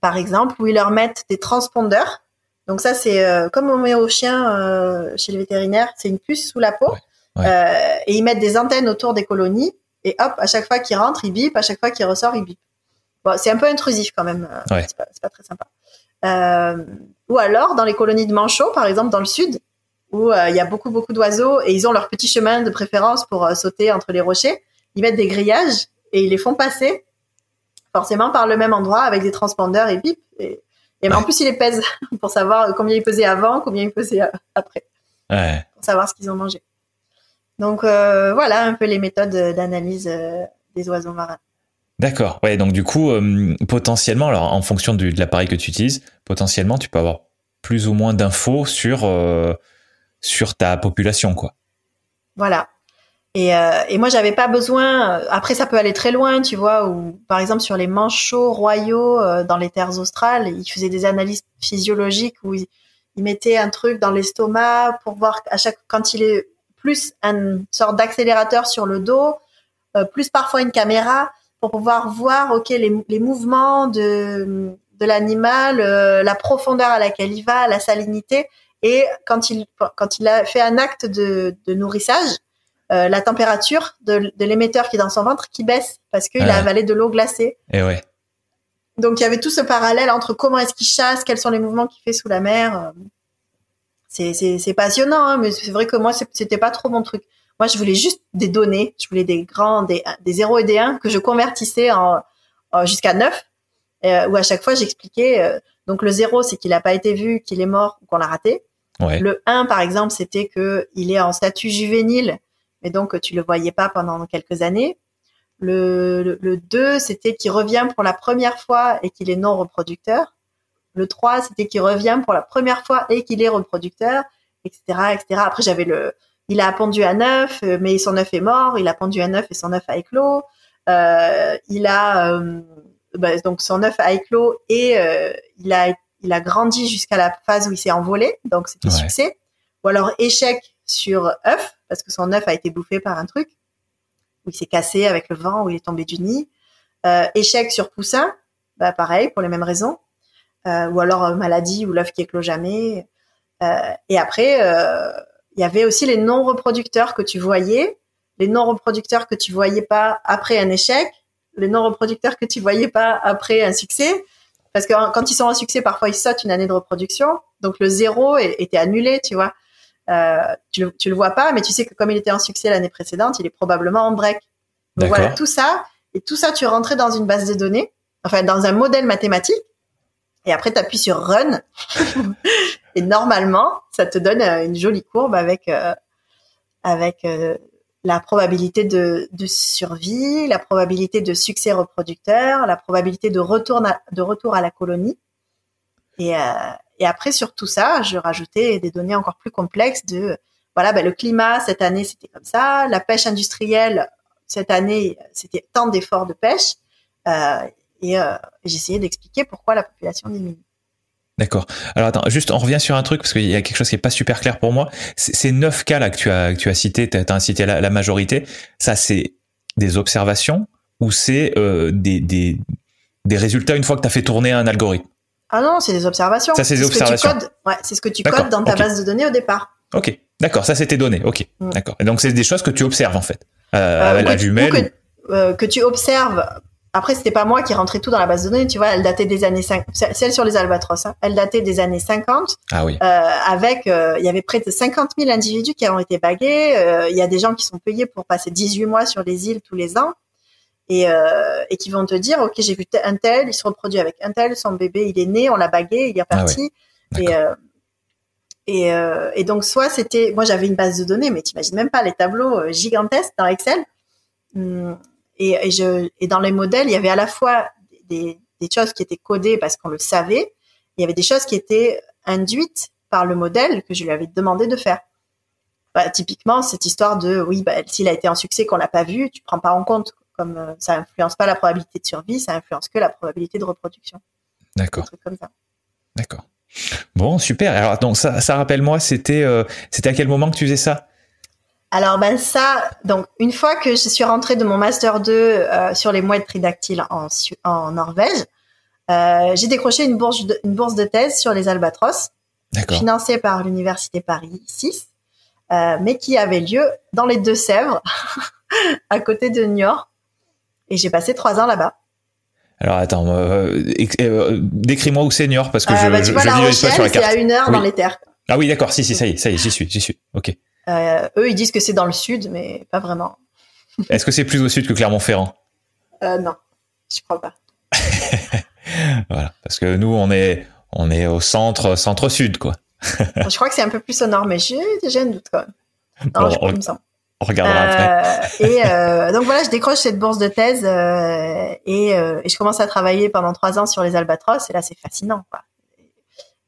Par exemple, où ils leur mettent des transpondeurs. Donc ça, c'est euh, comme on met aux chiens euh, chez le vétérinaire, c'est une puce sous la peau. Ouais, ouais. Euh, et ils mettent des antennes autour des colonies. Et hop, à chaque fois qu'il rentre, il bip. À chaque fois qu'il ressort, il bip. Bon, c'est un peu intrusif quand même. euh, Ouais. C'est pas, très sympa. Euh, ou alors dans les colonies de manchots, par exemple dans le sud, où euh, il y a beaucoup beaucoup d'oiseaux et ils ont leur petit chemin de préférence pour sauter entre les rochers. Ils mettent des grillages et ils les font passer forcément par le même endroit avec des transpondeurs et bip. Et, en plus ils les pèsent pour savoir combien ils pesaient avant, combien ils pesaient après, Ouais. pour savoir ce qu'ils ont mangé. Donc euh, voilà un peu les méthodes d'analyse euh, des oiseaux marins. D'accord. Ouais, donc du coup, euh, potentiellement, alors en fonction du- de l'appareil que tu utilises, potentiellement, tu peux avoir plus ou moins d'infos sur euh, sur ta population, quoi. Voilà. Et, euh, et moi, j'avais pas besoin. Après, ça peut aller très loin, tu vois. Ou par exemple sur les manchots royaux euh, dans les terres australes, ils faisaient des analyses physiologiques où ils, ils mettaient un truc dans l'estomac pour voir à chaque quand il est plus une sorte d'accélérateur sur le dos, euh, plus parfois une caméra pour pouvoir voir ok les, les mouvements de de l'animal, euh, la profondeur à laquelle il va, la salinité et quand il quand il a fait un acte de, de nourrissage, euh, la température de, de l'émetteur qui est dans son ventre qui baisse parce qu'il a avalé de l'eau glacée. Et ouais. Donc il y avait tout ce parallèle entre comment est-ce qu'il chasse, quels sont les mouvements qu'il fait sous la mer. C'est c'est c'est passionnant, hein, mais c'est vrai que moi c'était pas trop mon truc. Moi je voulais juste des données, je voulais des grands, des, des 0 et des 1 que je convertissais en, en jusqu'à 9, euh, où à chaque fois j'expliquais. euh, donc le 0 c'est qu'il a pas été vu, qu'il est mort ou qu'on l'a raté. Ouais. Le 1, par exemple, c'était que il est en statut juvénile, mais donc tu le voyais pas pendant quelques années. Le, le, le 2, c'était qu'il revient pour la première fois et qu'il est non reproducteur. Le 3, c'était qu'il revient pour la première fois et qu'il est reproducteur, etc., etc. Après, j'avais le, il a pondu à 9, euh, mais son œuf est mort. Il a pondu à 9 et son œuf a éclos. Euh, il a, euh, bah, donc son œuf a éclos et euh, il a, il a grandi jusqu'à la phase où il s'est envolé, donc c'était Ouais. succès. Ou alors échec sur œuf, parce que son œuf a été bouffé par un truc, où il s'est cassé avec le vent, où il est tombé du nid. Euh, échec sur poussin, bah pareil, pour les mêmes raisons. Euh, ou alors euh, maladie ou l'œuf qui éclot jamais. Euh, et après, il y avait aussi les non-reproducteurs que tu voyais, les non-reproducteurs que tu voyais pas après un échec, les non-reproducteurs que tu voyais pas après un succès. Parce que quand ils sont en succès, parfois ils sautent une année de reproduction. Donc le zéro était annulé, tu vois. tu, le, tu le vois pas, mais tu sais que comme il était en succès l'année précédente, il est probablement en break. Donc voilà, tout ça, et tout ça, tu rentrais dans une base de données, enfin dans un modèle mathématique, et après tu appuies sur Run, et normalement, ça te donne une jolie courbe avec avec la probabilité de, de, survie, la probabilité de succès reproducteur, la probabilité de retour, de retour à la colonie. Et, euh, et après, sur tout ça, je rajoutais des données encore plus complexes de, voilà, ben, le climat, cette année, c'était comme ça, la pêche industrielle, cette année, c'était tant d'efforts de pêche. Euh, et euh, j'essayais d'expliquer pourquoi la population diminue. D'accord. Alors attends, juste on revient sur un truc parce qu'il y a quelque chose qui est pas super clair pour moi. Ces neuf cas là que tu as que tu as cité, tu as cité la, la majorité. Ça c'est des observations ou c'est euh, des, des des résultats une fois que tu as fait tourner un algorithme? Ah non, c'est des observations. Ça c'est des observations. ouais, c'est ce que tu codes dans ta base de données au départ. Ok, d'accord. Ça c'était donné. Ok, mm. d'accord. Donc c'est des choses que tu observes en fait euh, la jumelle. Que, euh, que tu observes après, c'était pas moi qui rentrais tout dans la base de données, tu vois, elle datait des années 50, celle sur les albatros, hein, elle datait des années 50. Ah oui. Euh, avec, euh, il y avait près de 50 000 individus qui ont été bagués. Euh, il y a des gens qui sont payés pour passer 18 mois sur les îles tous les ans et, et qui vont te dire, ok, j'ai vu un tel, il se reproduit avec un tel, son bébé, il est né, on l'a bagué, il est ah parti. et, euh, et, donc, soit c'était, moi j'avais une base de données, mais tu imagines même pas les tableaux gigantesques dans Excel. Et, et, je, et dans les modèles, il y avait à la fois des, des choses qui étaient codées parce qu'on le savait, il y avait des choses qui étaient induites par le modèle que je lui avais demandé de faire. Bah, typiquement, cette histoire de oui, bah, s'il a été en succès qu'on l'a pas vu, tu prends pas en compte comme euh, ça influence pas la probabilité de survie, ça influence que la probabilité de reproduction. D'accord. Comme ça. D'accord. Bon, super. Alors donc ça, ça rappelle-moi, c'était euh, c'était à quel moment que tu faisais ça? Alors ben ça, donc une fois que je suis rentrée de mon master 2 euh, sur les mouettes tridactyles en, en Norvège, euh, j'ai décroché une bourse, de, une bourse de thèse sur les albatros, financée par l'université Paris 6, euh, mais qui avait lieu dans les Deux-Sèvres, à côté de Niort, et j'ai passé trois ans là-bas. Alors attends, décris-moi où c'est Niort parce que je, bah, tu je, vois, je la Rochelle, sur la carte. C'est à une heure dans les terres. Ah oui, d'accord. Si, si, ça y est, ça y est, j'y suis, j'y suis. Ok. Euh, eux, ils disent que c'est dans le sud, mais pas vraiment. Est-ce que c'est plus au sud que Clermont-Ferrand? Euh, Non, je crois pas. voilà, parce que nous, on est, on est au centre, centre-sud, quoi. je crois que c'est un peu plus au nord, mais j'ai déjà un doute quand même. Non, je on, on regardera euh, après. et donc voilà, je décroche cette bourse de thèse et, et, je commence à travailler pendant trois ans sur les albatros. Et là, c'est fascinant. Quoi.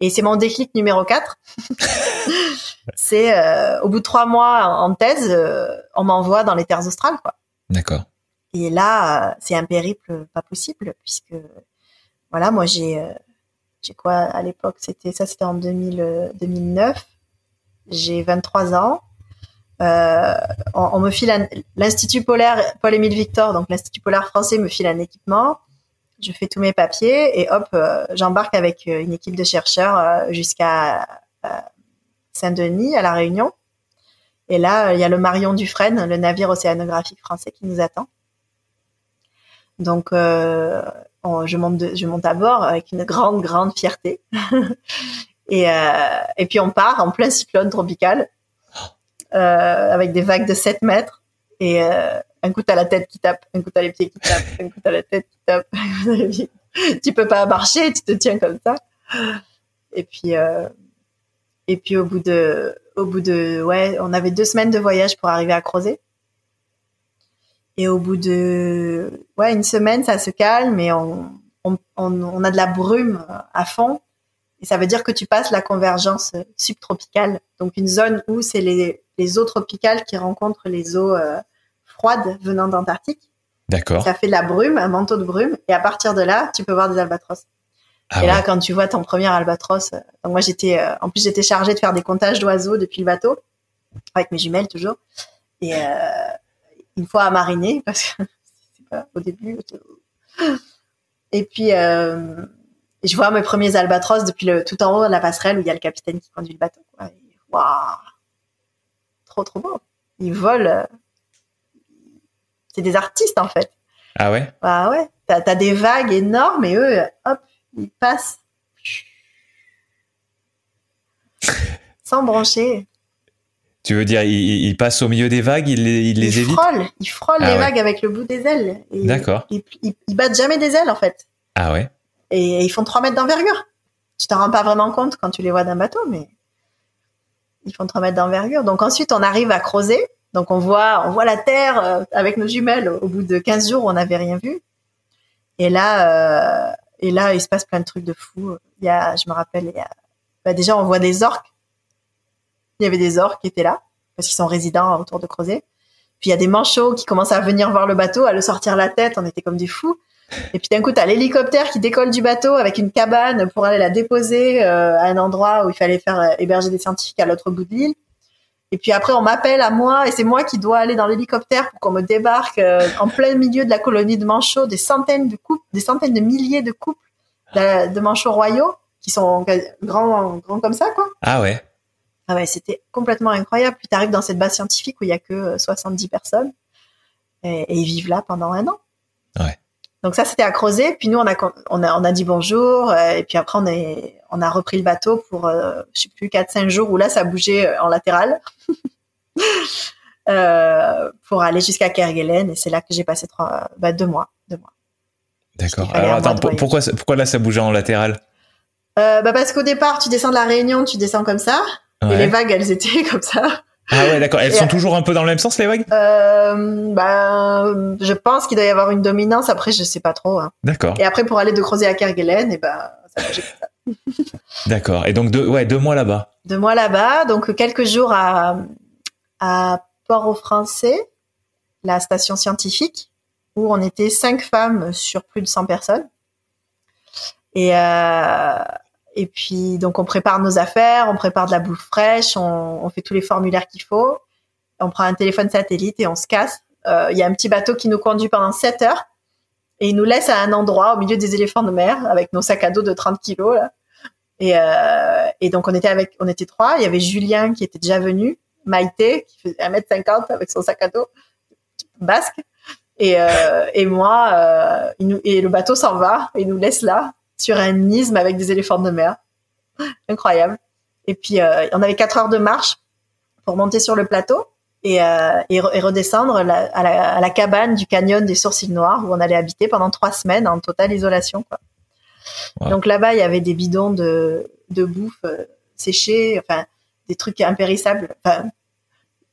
Et c'est mon déclic numéro 4. c'est euh, au bout de trois mois en thèse, euh, on m'envoie dans les terres australes, quoi. D'accord. Et là, euh, c'est un périple pas possible puisque voilà, moi j'ai j'ai quoi à l'époque, c'était ça, c'était en 2000, 2009. J'ai 23 ans. Euh, on, on, me file l'institut polaire Paul-Émile Victor, donc l'institut polaire français me file un équipement je fais tous mes papiers et hop, euh, j'embarque avec une équipe de chercheurs euh, jusqu'à Saint-Denis, à La Réunion. Et là, il y a le Marion Dufresne, le navire océanographique français qui nous attend. Donc, je, monte je monte à bord avec une grande, grande fierté. et, et puis, on part en plein cyclone tropical avec des vagues de 7 mètres. Et, un coup t'as la tête qui tape, un coup t'as les pieds qui tapent, un coup t'as la tête qui tape. tu peux pas marcher, tu te tiens comme ça. Et puis, euh, et puis au bout de, au bout de, ouais, on avait deux semaines de voyage pour arriver à Crozet. Et au bout de, ouais, une semaine, ça se calme et on, on, on, a de la brume à fond. Et ça veut dire que tu passes la convergence subtropicale, donc une zone où c'est les, les eaux tropicales qui rencontrent les eaux euh, froide venant d'Antarctique. D'accord. Ça fait de la brume, un manteau de brume, et à partir de là, tu peux voir des albatros. Ah et là, quand tu vois ton premier albatros, euh, donc moi j'étais, euh, en plus j'étais chargée de faire des comptages d'oiseaux depuis le bateau, avec mes jumelles toujours, et euh, une fois à mariner parce que c'est pas au début. Et puis je vois mes premiers albatros depuis le tout en haut de la passerelle où il y a le capitaine qui conduit le bateau. Waouh, trop trop beau. Ils volent c'est des artistes en fait. Ah ouais? Ah ouais. T'as as des vagues énormes et eux, hop, ils passent sans brancher. Tu veux dire, il, il, passe au milieu des vagues, il, les, il les il évite frôle, il frôle Ah les ouais. vagues avec le bout des ailes. D'accord. Ils, ils, ils battent jamais des ailes en fait. Ah ouais Et ils font 3 mètres d'envergure. Tu t'en rends pas vraiment compte quand tu les vois d'un bateau, mais ils font 3 mètres d'envergure. Donc ensuite, on arrive à creuser. Donc on voit, on voit la terre euh, avec nos jumelles. Au bout de 15 jours, on n'avait rien vu. Et là, euh, et là, il se passe plein de trucs de fou. Il je me rappelle, bah, déjà, on voit des orques. Il y avait des orques qui étaient là parce qu'ils sont résidents autour de Crozet. Puis il y a des manchots qui commencent à venir voir le bateau, à le sortir la tête. On était comme des fous. Et puis d'un coup, t'as l'hélicoptère qui décolle du bateau avec une cabane pour aller la déposer euh, à un endroit où il fallait faire euh, héberger des scientifiques à l'autre bout de l'île. Et puis après, on m'appelle à moi et c'est moi qui dois aller dans l'hélicoptère pour qu'on me débarque euh, en plein milieu de la colonie de manchots, des centaines de couples, des centaines de milliers de couples de, de manchots royaux qui sont grands, grands comme ça, quoi. Ah ouais Ah ouais, c'était complètement incroyable. Puis t'arrives dans cette base scientifique où il y a que euh, 70 personnes et, et ils vivent là pendant un an. Ouais. Donc ça, c'était à creuser. Puis nous, on a, on a, on a dit bonjour. euh, et puis après, on, est, on a repris le bateau pour, euh, je sais plus, 4-5 jours où là, ça bougeait euh, en latéral. euh, pour aller jusqu'à Kerguelen. Et c'est là que j'ai passé trois, bah, deux mois. Deux mois. D'accord. Alors attends, pour- pourquoi, pourquoi là ça bougeait en latéral? Bah parce qu'au départ, tu descends de la Réunion, tu descends comme ça. Et les vagues, elles étaient comme ça. Ah ouais, d'accord. Elles Et, sont toujours un peu dans le même sens, les vagues Euh, bah, je pense qu'il doit y avoir une dominance. Après, je sais pas trop. hein. D'accord, Et après, pour aller de Crozet à Kerguelen, et ben, ça bougeait comme ça. d'accord. Et donc, deux, ouais, deux mois là-bas. Deux mois là-bas, donc quelques jours à, à Port-au-Français, la station scientifique, où on était cinq femmes sur plus de 100 personnes. Et, euh, et puis, donc, on prépare nos affaires, on prépare de la bouffe fraîche, on, fait tous les formulaires qu'il faut. On prend un téléphone satellite et on se casse. Euh, Il y a un petit bateau qui nous conduit pendant 7 heures et il nous laisse à un endroit au milieu des éléphants de mer avec nos sacs à dos de 30 kilos. Euh, et donc, on était avec, on était trois. Il y avait Julien qui était déjà venu, Maïté qui faisait 1m50 avec son sac à dos basque. Et, euh, moi, et le bateau s'en va et il nous laisse là sur un isthme avec des éléphants de mer. Incroyable. Et puis, euh, on avait quatre heures de marche pour monter sur le plateau et, euh, et, re- et redescendre la- à, la, à la cabane du canyon des Sourcils Noirs où on allait habiter pendant trois semaines en totale isolation. Quoi. Wow. Donc là-bas, il y avait des bidons de, de bouffe euh, séchés, enfin des trucs impérissables. Enfin,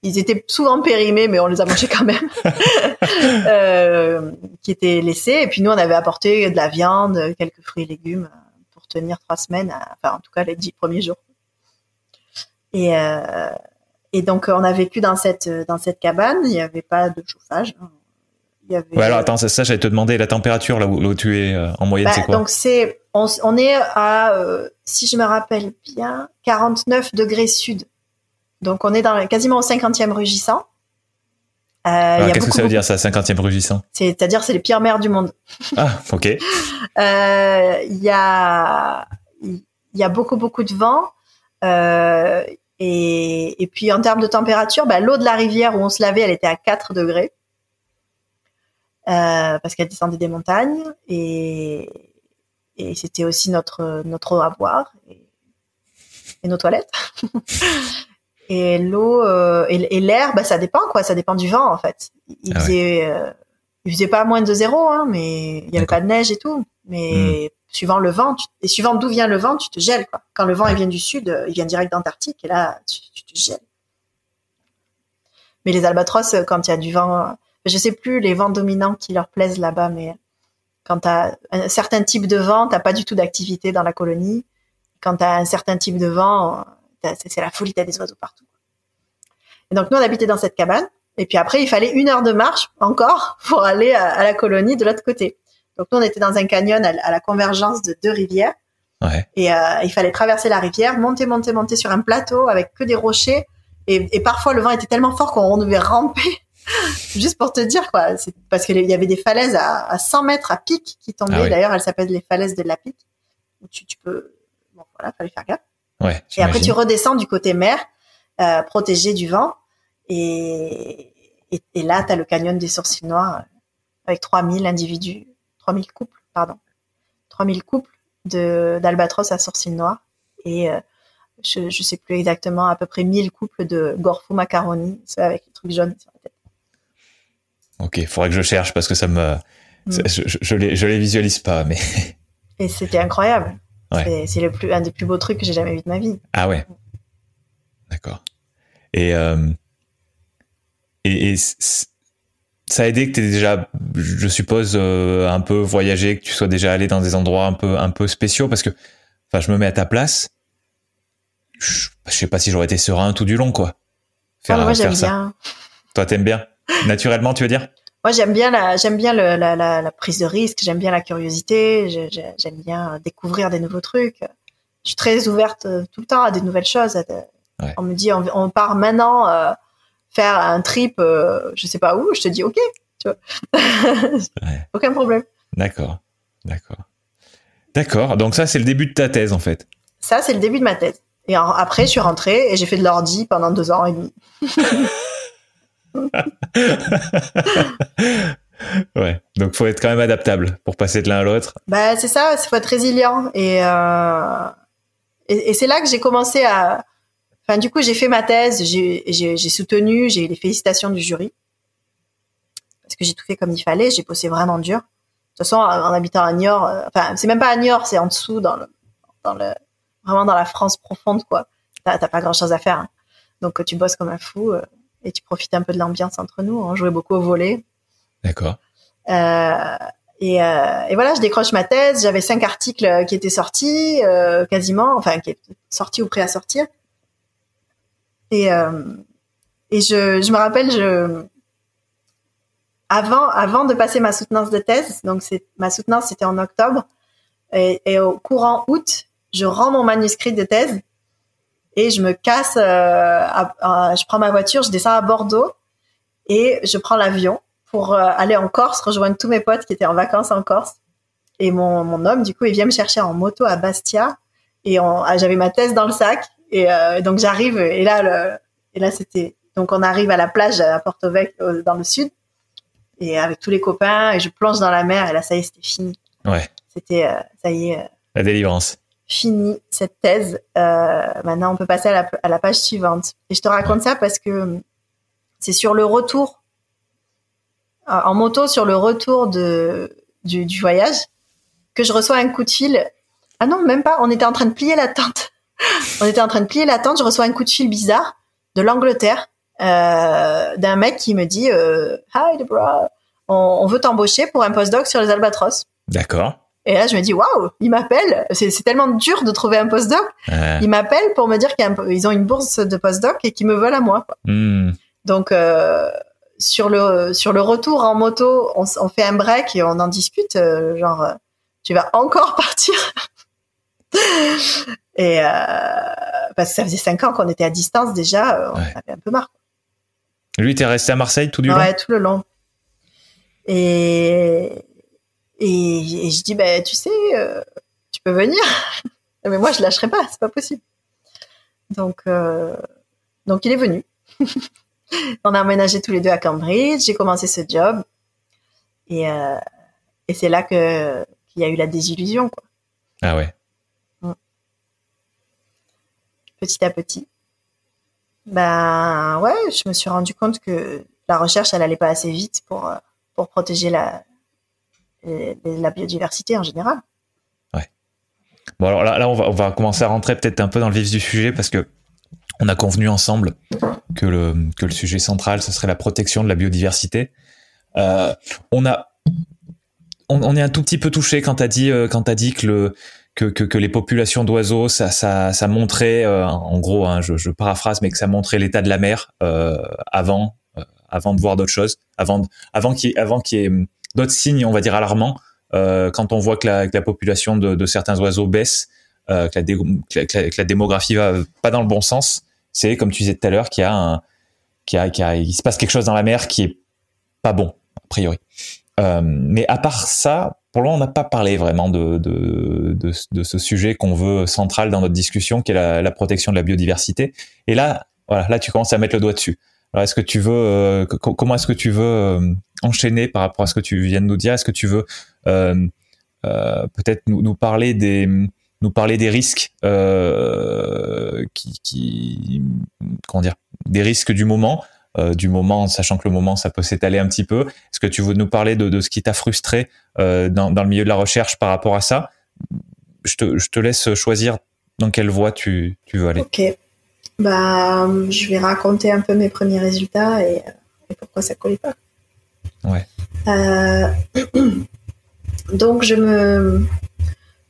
ils étaient souvent périmés, mais on les a mangés quand même, euh, qui étaient laissés. Et puis nous, on avait apporté de la viande, quelques fruits et légumes pour tenir trois semaines, enfin en tout cas les dix premiers jours. Et, euh, et donc on a vécu dans cette dans cette cabane. Il n'y avait pas de chauffage. Il y avait. Ouais, alors attends, ça, ça j'allais te demander la température là où, là où tu es euh, en moyenne, Bah, c'est quoi donc c'est on est à euh, si je me rappelle bien 49 degrés sud. Donc on est dans quasiment au 50e rugissant. Euh, il y Alors, a Qu'est-ce que ça veut dire ça, 50e rugissant? C'est-à-dire c'est les pires mers du monde. Ah, ok. Euh, Il y a il y a beaucoup beaucoup de vent. Euh, et, et puis en termes de température, bah, l'eau de la rivière où on se lavait, elle était à 4 degrés. Parce qu'elle descendait des montagnes et, et c'était aussi notre notre eau à boire et, et nos toilettes. et l'eau euh, et, et l'air, bah ça dépend quoi, ça dépend du vent en fait. Il Ah ouais. faisait euh, il faisait pas moins de zéro, hein, mais il y avait pas de neige et tout. Mais suivant le vent, tu- et suivant d'où vient le vent, tu te gèles quoi. Quand le vent il vient du sud, euh, il vient direct d'Antarctique et là tu, tu te gèles. Mais les albatros, quand il y a du vent, je sais plus les vents dominants qui leur plaisent là-bas, mais quand tu as un certain type de vent, t'as pas du tout d'activité dans la colonie. Quand tu as un certain type de vent, c'est la folie, t'as des oiseaux partout. Et donc nous on habitait dans cette cabane, et puis après il fallait une heure de marche encore pour aller à, à la colonie de l'autre côté. Donc nous on était dans un canyon à, à la convergence de deux rivières, Ouais. et euh, il fallait traverser la rivière, monter, monter, monter sur un plateau avec que des rochers. Et, et parfois, le vent était tellement fort qu'on devait ramper. Juste pour te dire, quoi. Parce qu'il y avait des falaises à, à 100 mètres à pic qui tombaient. Ah oui. D'ailleurs, elles s'appellent les falaises de la pique. Tu, tu peux, bon, voilà, fallait faire gaffe. Ouais. Et après, tu redescends du côté mer, euh, protégé du vent. Et, et, et là, tu as le canyon des sourcils noirs euh, avec 3000 individus, 3000 couples, pardon. 3000 couples d'albatros à sourcils noirs. Et euh, je, je sais plus exactement, à peu près 1000 couples de Gorfo macaroni, ceux avec les trucs jaunes sur la tête. Ok, faudrait que je cherche parce que ça me, Mm. je, je les, je les visualise pas, mais Et c'était incroyable. Ouais. C'est- le plus, un des plus beaux trucs que j'ai jamais vu de ma vie. ah ouais, d'accord. Et euh, et, et ça a aidé que tu déjà, je suppose, euh, un peu voyagé, que tu sois déjà allé dans des endroits un peu un peu spéciaux, parce que, enfin, je me mets à ta place. Je, je sais pas si j'aurais été serein tout du long, quoi. Ah, mais moi, ça. bien. Toi, t'aimes bien? Naturellement, tu veux dire? Moi, j'aime bien la, j'aime bien le- la, la, la prise de risque. J'aime bien la curiosité. J'aime bien découvrir des nouveaux trucs. Je suis très ouverte euh, tout le temps à des nouvelles choses. de- Ouais. On me dit, on, on part maintenant euh, faire un trip, euh, je sais pas où. Je te dis, ok, tu vois. Ouais. Aucun problème. D'accord, d'accord, d'accord. Donc ça, c'est le début de ta thèse, en fait. Ça, c'est le début de ma thèse. Et en- après, je suis rentrée et j'ai fait de l'ordi pendant deux ans et demi. ouais. Donc faut être quand même adaptable pour passer de l'un à l'autre. Bah, c'est ça, il faut être résilient. Et, euh, et, et c'est là que j'ai commencé à. Enfin, du coup, j'ai fait ma thèse, j'ai soutenu, j'ai eu les félicitations du jury. Parce que j'ai tout fait comme il fallait, j'ai bossé vraiment dur. De toute façon, en habitant à Niort, euh, enfin, c'est même pas à Niort, c'est en dessous, dans le, dans le, vraiment dans la France profonde, quoi. T'as pas grand chose à faire. hein. Donc, tu bosses comme un fou euh, et tu profites un peu de l'ambiance entre nous. On jouait beaucoup au volet. D'accord. Euh, et, euh, et voilà, je décroche ma thèse. J'avais cinq articles qui étaient sortis, euh, quasiment, enfin qui étaient sortis ou prêts à sortir. Et et je, je me rappelle, je avant avant de passer ma soutenance de thèse, donc c'est ma soutenance c'était en octobre, et, et au courant août, je rends mon manuscrit de thèse et je me casse. euh, à- à- je prends ma voiture, je descends à Bordeaux et je prends l'avion pour euh, aller en Corse, rejoindre tous mes potes qui étaient en vacances en Corse. Et mon, mon homme, du coup, il vient me chercher en moto à Bastia. Et ah, j'avais ma thèse dans le sac. Et euh, donc j'arrive. Et là, le, et là, c'était. Donc on arrive à la plage à Porto Vecchio dans le sud. Et avec tous les copains, et je plonge dans la mer. Et là, ça y est, c'était fini. Ouais. C'était, euh, ça y est, euh, La délivrance. Fini cette thèse. Euh, maintenant, on peut passer à la, page suivante. Et je te raconte ça parce que c'est sur le retour, en moto, sur le retour de, du, voyage, que je reçois un coup de fil. Ah non, même pas. On était en train de plier la tente. on était en train de plier la tente. Je reçois un coup de fil bizarre de l'Angleterre euh, d'un mec qui me dit euh, Hi Deborah, on, on veut t'embaucher pour un postdoc sur les albatros. D'accord. Et là, je me dis, waouh, il m'appelle. C'est tellement dur de trouver un postdoc. Euh, Ils m'appellent pour me dire qu'ils ont une bourse de postdoc et qu'ils me veulent à moi. quoi. hmm, Donc, euh, sur le sur le retour en moto, on, fait un break et on en discute. euh, genre, euh, tu vas encore partir Et euh, parce que ça faisait cinq ans qu'on était à distance déjà, on Ouais. avait un peu marre. Lui, t'es resté à Marseille tout du long? Ouais, tout le long. Et, et, et je dis, ben, tu sais, euh, tu peux venir. Mais moi, je lâcherai pas, c'est pas possible. Donc, euh, donc il est venu. On a emménagé tous les deux à Cambridge. J'ai commencé ce job. Et, euh, et c'est là que qu'il y a eu la désillusion, quoi, Ah ouais. petit à petit. Ben ouais, je me suis rendu compte que la recherche, elle allait pas assez vite pour, pour protéger la, les- la biodiversité en général. Bon alors là, là on, va, on va commencer à rentrer peut-être un peu dans le vif du sujet parce que on a convenu ensemble que le, que le sujet central, ce serait la protection de la biodiversité. Euh, on a on, est un tout petit peu touché quand t'as dit euh, quand t'as dit que le que, que, les populations d'oiseaux ça ça ça montrait euh, en gros hein, je, je paraphrase mais que ça montrait l'état de la mer avant avant de voir d'autres choses avant avant qu'il avant qu'il y ait d'autres signes on va dire alarmants euh, quand on voit que la, que la population de, de certains oiseaux baisse euh, que, la dé- que la- que la- démographie va pas dans le bon sens c'est comme tu disais tout à l'heure qu'il y a un qu'il y a, qu'il y a- il se passe quelque chose dans la mer qui est pas bon a priori euh, mais à part ça, pour le moment, on n'a pas parlé vraiment de, de, de, ce sujet qu'on veut central dans notre discussion, qui est la, la protection de la biodiversité. Et là, voilà, là, tu commences à mettre le doigt dessus. Alors, est-ce que tu veux, euh, co- comment est-ce que tu veux euh, enchaîner par rapport à ce que tu viens de nous dire Est-ce que tu veux euh, euh, peut-être nous, parler des, risques euh, qui, comment dire, des risques du moment, du moment, sachant que le moment ça peut s'étaler un petit peu. Est-ce que tu veux nous parler de, ce qui t'a frustré dans, le milieu de la recherche par rapport à ça? Je te, laisse choisir dans quelle voie tu, veux aller. Ok. Bah, je vais raconter un peu mes premiers résultats et, pourquoi ça collait pas. Ouais. Euh, donc je me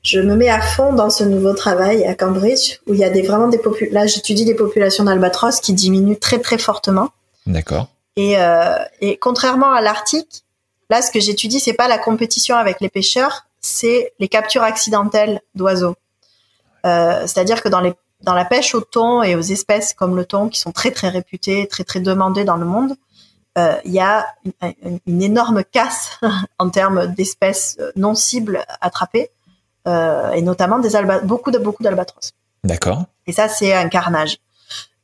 je me mets à fond dans ce nouveau travail à Cambridge où il y a des vraiment des populations. Là, j'étudie des populations d'albatros qui diminuent très très fortement. D'accord. Et, euh, et contrairement à l'Arctique, là, ce que j'étudie, c'est pas la compétition avec les pêcheurs, c'est les captures accidentelles d'oiseaux. Euh, C'est-à-dire que dans les dans la pêche au thon et aux espèces comme le thon qui sont très très réputées, très très demandées dans le monde, il y a une, une, énorme casse en termes d'espèces non cibles attrapées euh, et notamment des alba beaucoup de beaucoup d'albatros. D'accord. Et ça c'est un carnage.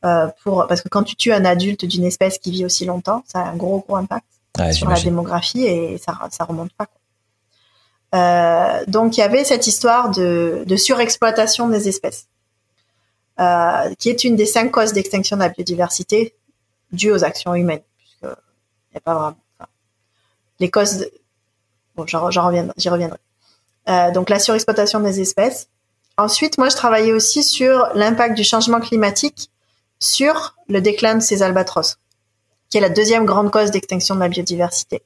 Euh, pour parce que quand tu tues un adulte d'une espèce qui vit aussi longtemps, ça a un gros gros impact sur la démographie et ça ça remonte pas. Euh, donc il y avait cette histoire de, de surexploitation des espèces, euh, qui est une des cinq causes d'extinction de la biodiversité dues aux actions humaines. Y a pas vraiment, les causes, bon, j'y reviendrai. Euh, donc la surexploitation des espèces. Ensuite, moi, je travaillais aussi sur l'impact du changement climatique sur le déclin de ces albatros, qui est la deuxième grande cause d'extinction de la biodiversité.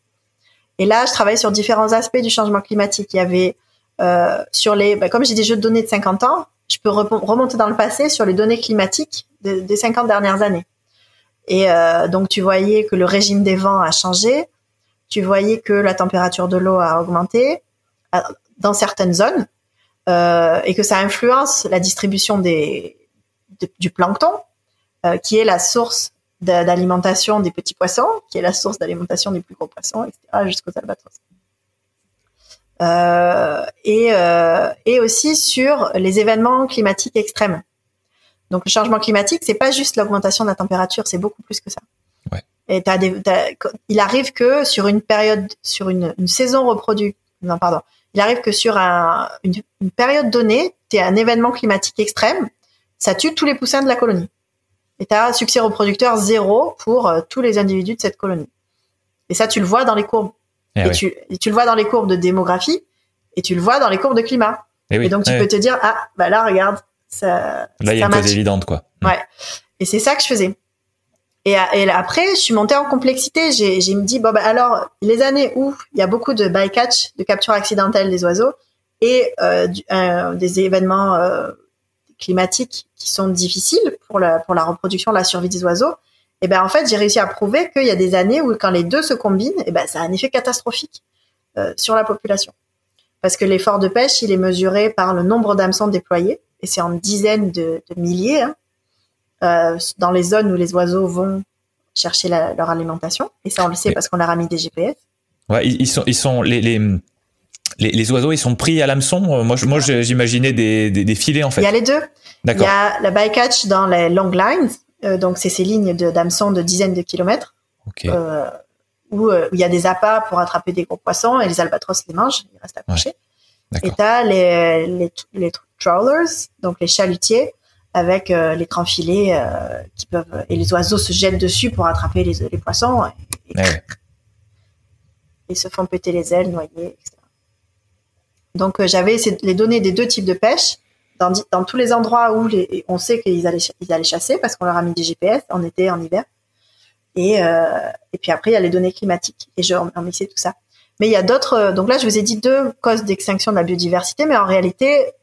Et là, je travaillais sur différents aspects du changement climatique. Il y avait euh, sur les, bah, comme j'ai des jeux de données de 50 ans, je peux remonter dans le passé sur les données climatiques de, des 50 dernières années. Et euh, donc, tu voyais que le régime des vents a changé, tu voyais que la température de l'eau a augmenté euh, dans certaines zones euh, et que ça influence la distribution des, de, du plancton, euh, qui est la source d'alimentation des petits poissons, qui est la source d'alimentation des plus gros poissons, etc., jusqu'aux albatros. Euh, et, euh, et aussi sur les événements climatiques extrêmes. Donc le changement climatique, c'est pas juste l'augmentation de la température, c'est beaucoup plus que ça. Ouais. Et t'as des, t'as, il arrive que sur une période, sur une, une saison reproduite, non pardon, il arrive que sur un, une, une période donnée, tu un événement climatique extrême, ça tue tous les poussins de la colonie. Et tu as succès reproducteur zéro pour euh, tous les individus de cette colonie. Et ça, tu le vois dans les courbes. Eh et, oui. tu, et tu le vois dans les courbes de démographie et tu le vois dans les courbes de climat. Et, oui. et donc, tu ouais. peux te dire, ah, bah là, regarde, ça. Là, il y a une cause évidente, quoi. Ouais. Et c'est ça que je faisais. Et, et après, je suis montée en complexité. J'ai, j'ai me dit, bon, bah, alors, les années où il y a beaucoup de bycatch, de capture accidentelle des oiseaux, et euh, du, euh, des événements euh, climatiques qui sont difficiles pour la, pour la reproduction, la survie des oiseaux, et ben en fait, j'ai réussi à prouver qu'il y a des années où quand les deux se combinent, et ben ça a un effet catastrophique sur la population. Parce que l'effort de pêche, il est mesuré par le nombre d'hameçons déployés, et c'est en dizaines de, de milliers, hein, euh, dans les zones où les oiseaux vont chercher la, leur alimentation. Et ça, on le sait parce qu'on leur a mis des GPS. Ouais, ils, ils sont, ils sont les, les, les, les oiseaux, ils sont pris à l'hameçon. Euh, Moi, moi, j'imaginais des, des, des filets en Il y a fait. les deux. Il y a la bycatch dans les long lines, euh, donc c'est ces lignes de- d'hameçons de dizaines de kilomètres, euh, où, il y a des appâts pour attraper des gros poissons et les albatros les mangent, ils restent accrochés. Et D'accord. t'as les, les, les trawlers, donc les chalutiers, avec euh, les grands filets euh, qui peuvent et les oiseaux se jettent dessus pour attraper les, les poissons et, ouais. et se font péter les ailes, noyer, etc. Donc euh, j'avais les données des deux types de pêche dans, dans tous les endroits où les, on sait qu'ils allaient, ils allaient chasser parce qu'on leur a mis des GPS en été, en hiver. Et, euh, et puis après, il y a les données climatiques. Et je remixais tout ça. Mais il y a d'autres. Donc là, je vous ai dit deux causes d'extinction de la biodiversité, mais en réalité,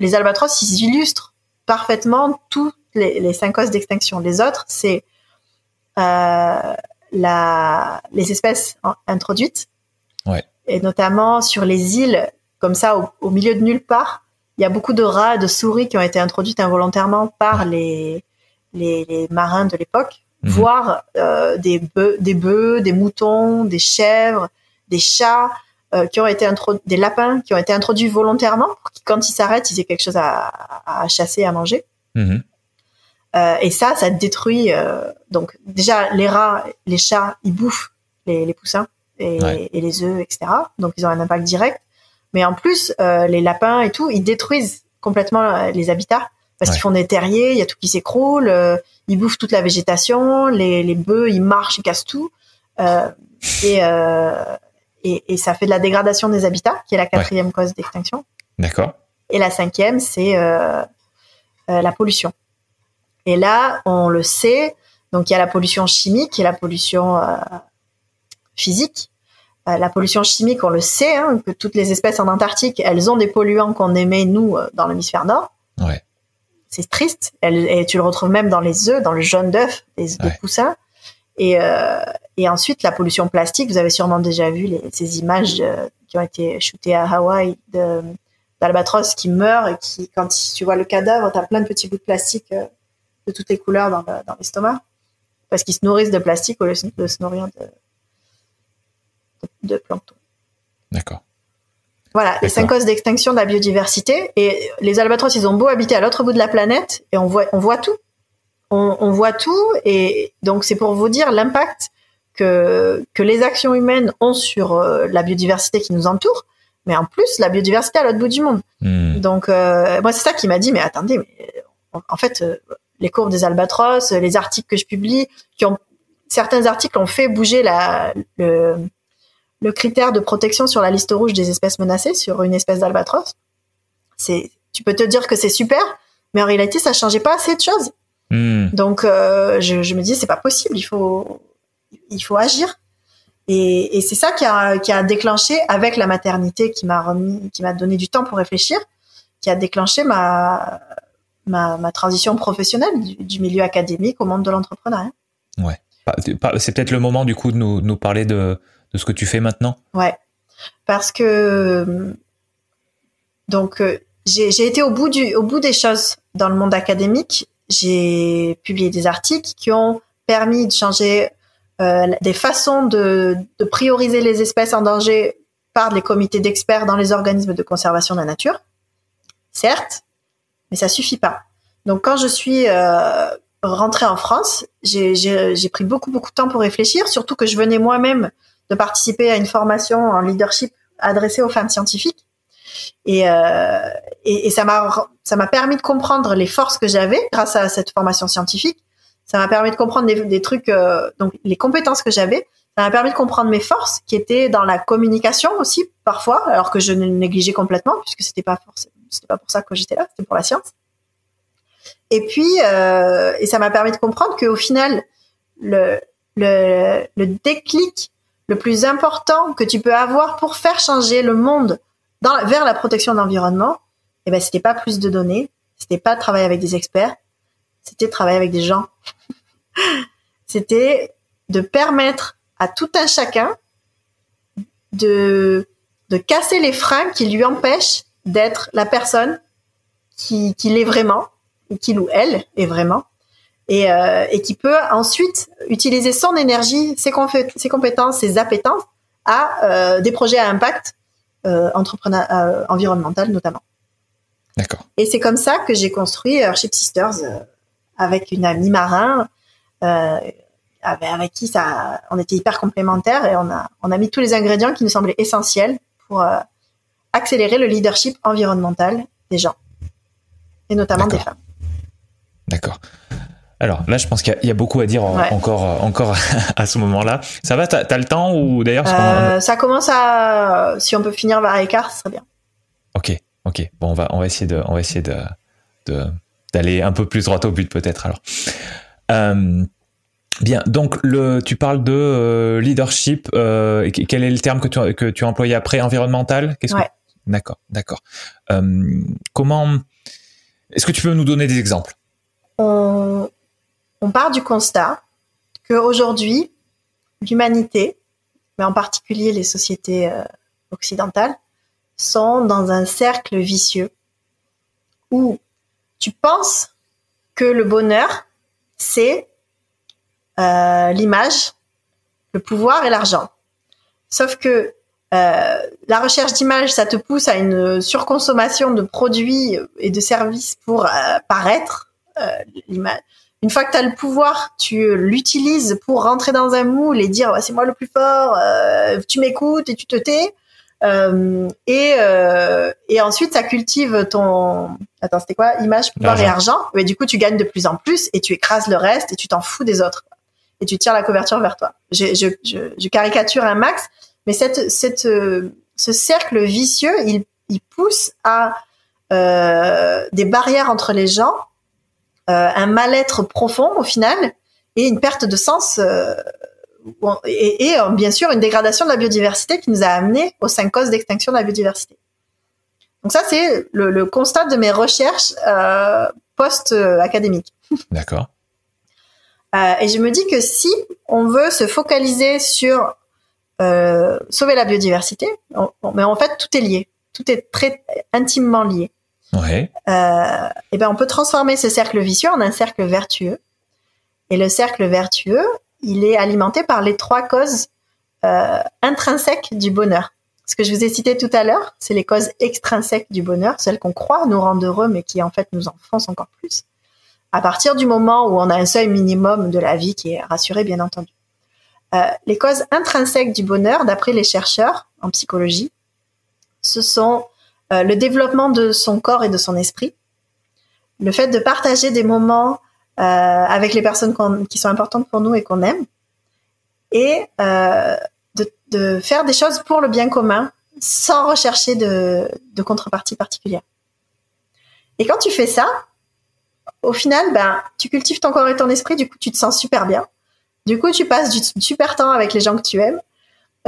les albatros, ils illustrent parfaitement toutes les, les cinq causes d'extinction. Les autres, c'est euh, la, les espèces introduites. Ouais. Et notamment sur les îles, comme ça, au, au milieu de nulle part, il y a beaucoup de rats, de souris qui ont été introduites involontairement par les, les, les marins de l'époque, Mhm. voire euh, des bœufs, des bœufs, des moutons, des chèvres, des chats, euh, qui ont été des lapins qui ont été introduits volontairement quand ils s'arrêtent, ils aient quelque chose à, à chasser, à manger. Mhm. Euh, et ça, ça détruit. euh, donc déjà, les rats, les chats, ils bouffent les, les poussins et, Ouais. et les œufs, etc. Donc ils ont un impact direct. Mais en plus, euh, les lapins et tout, ils détruisent complètement les habitats parce qu'ils font des terriers, il y a tout qui s'écroule, ils bouffent toute la végétation, les, les bœufs ils marchent, ils cassent tout. et, et, et, ça fait de la dégradation des habitats, qui est la quatrième cause d'extinction. D'accord. Et la cinquième, c'est euh, euh, la pollution. Et là, on le sait, donc il y a la pollution chimique et la pollution euh, physique. La pollution chimique, on le sait, hein, que toutes les espèces en Antarctique, elles ont des polluants qu'on émet, nous, dans l'hémisphère nord. Ouais. C'est triste. et tu le retrouves même dans les œufs, dans le jaune d'œuf des, ouais. poussins. Et, et ensuite, la pollution plastique, vous avez sûrement déjà vu les, ces images qui ont été shootées à Hawaï de d'albatros qui meurent et qui, quand tu vois le cadavre, tu as plein de petits bouts de plastique euh, de toutes les couleurs dans, dans l'estomac parce qu'ils se nourrissent de plastique au lieu de se nourrir de, de, de plancton. D'accord. Voilà, les cinq causes d'extinction de la biodiversité. Et les albatros, ils ont beau habiter à l'autre bout de la planète et on voit, on voit tout on, on voit tout et donc c'est pour vous dire l'impact que, que les actions humaines ont sur euh, la biodiversité qui nous entoure, mais en plus la biodiversité à l'autre bout du monde. Hmm. Donc euh, moi c'est ça qui m'a dit mais attendez mais en, fait euh, les courbes des albatros, les articles que je publie, qui ont certains articles ont fait bouger la le, le critère de protection sur la liste rouge des espèces menacées sur une espèce d'albatros. C'est tu peux te dire que c'est super, mais en réalité ça changeait pas assez de choses. Hmm. Donc euh, je, je, me dis c'est pas possible, il faut il faut agir. Et, et c'est ça qui a, qui a déclenché avec la maternité qui m'a remis, qui m'a donné du temps pour réfléchir, qui a déclenché ma ma, ma transition professionnelle du, du, milieu académique au monde de l'entrepreneuriat. Ouais. C'est peut-être le moment du coup de nous, nous parler de, de ce que tu fais maintenant? Ouais. Parce que donc j'ai été au bout du au bout des choses dans le monde académique j'ai publié des articles qui ont permis de changer euh, des façons de, de, prioriser les espèces en danger par les comités d'experts dans les organismes de conservation de la nature. Certes, mais ça suffit pas. Donc quand je suis euh, rentrée en France, j'ai pris beaucoup beaucoup de temps pour réfléchir, surtout que je venais moi-même de participer à une formation en leadership adressée aux femmes scientifiques. Et, euh, et, et ça m'a ça m'a permis de comprendre les forces que j'avais grâce à cette formation scientifique. Ça m'a permis de comprendre des, trucs, euh, donc les compétences que j'avais. Ça m'a permis de comprendre mes forces qui étaient dans la communication aussi parfois, alors que je négligeais complètement puisque c'était pas c'était pas pour ça que j'étais là, c'était pour la science. Et puis euh, et ça m'a permis de comprendre qu'au final le, le le déclic le plus important que tu peux avoir pour faire changer le monde dans, vers la protection de l'environnement, eh ben, c'était pas plus de données, c'était pas de travailler avec des experts, c'était de travailler avec des gens. c'était de permettre à tout un chacun de, de casser les freins qui lui empêchent d'être la personne qui, qui l'est vraiment, ou qu'il ou elle est vraiment, et, euh, et qui peut ensuite utiliser son énergie, ses, ses compétences, ses appétences à euh, des projets à impact euh, entrepreneur euh, environnemental notamment. D'accord. Et c'est comme ça que j'ai construit Airship Sisters euh, avec une amie marin euh, avec qui ça, on était hyper complémentaires et on a, on a mis tous les ingrédients qui nous semblaient essentiels pour euh, accélérer le leadership environnemental des gens et notamment des femmes. D'accord. Alors là, je pense qu'il y, y, a beaucoup à dire en, ouais. encore, encore à ce moment-là. Ça va, t'as as le temps ou d'ailleurs euh, Ça commence à, si on peut finir vers écart, ce serait bien. Ok, ok. Bon, on va, on va essayer de, on va essayer de, d'aller un peu plus droit au but peut-être. Alors, euh, bien. Donc le, tu parles de euh, leadership. Euh, quel est le terme que tu, que tu as employé après Environnemental? Qu'est-ce ouais. que... D'accord, d'accord. Comment Est-ce que tu peux nous donner des exemples? On, on part du constat qu'aujourd'hui, l'humanité, mais en particulier les sociétés occidentales, sont dans un cercle vicieux où tu penses que le bonheur, c'est euh, l'image, le pouvoir et l'argent. Sauf que euh, la recherche d'image, ça te pousse à une surconsommation de produits et de services pour euh, paraître. l'image une fois que tu as le pouvoir, tu l'utilises pour rentrer dans un moule et dire ouais, c'est moi le plus fort, tu m'écoutes et tu te tais. Euh, et, euh, et ensuite, ça cultive ton... Attends, c'était quoi? Image, pouvoir et argent. Mais du coup, tu gagnes de plus en plus et tu écrases le reste et tu t'en fous des autres. Et tu tires la couverture vers toi. Je, je, je, je caricature un max, mais cette, cette, ce cercle vicieux, il, il pousse à euh, des barrières entre les gens, euh, un mal-être profond au final et une perte de sens euh, et, et, euh, bien sûr une dégradation de la biodiversité qui nous a amené aux cinq causes d'extinction de la biodiversité. Donc ça, c'est le, le, constat de mes recherches euh, post-académiques. D'accord. Euh, et je me dis que si on veut se focaliser sur euh, sauver la biodiversité, mais en fait tout est lié, tout est très intimement lié. Ouais. Et ben on peut transformer ce cercle vicieux en un cercle vertueux. Et le cercle vertueux, il est alimenté par les trois causes euh, intrinsèques du bonheur. Ce que je vous ai cité tout à l'heure, c'est les causes extrinsèques du bonheur, celles qu'on croit nous rendre heureux, mais qui en fait nous enfoncent encore plus. À partir du moment où on a un seuil minimum de la vie qui est rassuré, bien entendu. Euh, les causes intrinsèques du bonheur, d'après les chercheurs en psychologie, ce sont euh, le développement de son corps et de son esprit, le fait de partager des moments avec les personnes qui sont importantes pour nous et qu'on aime, et euh, de, faire des choses pour le bien commun sans rechercher de, de, contrepartie particulière. Et quand tu fais ça, au final, ben, tu cultives ton corps et ton esprit, du coup, tu te sens super bien. Du coup, tu passes du super temps avec les gens que tu aimes.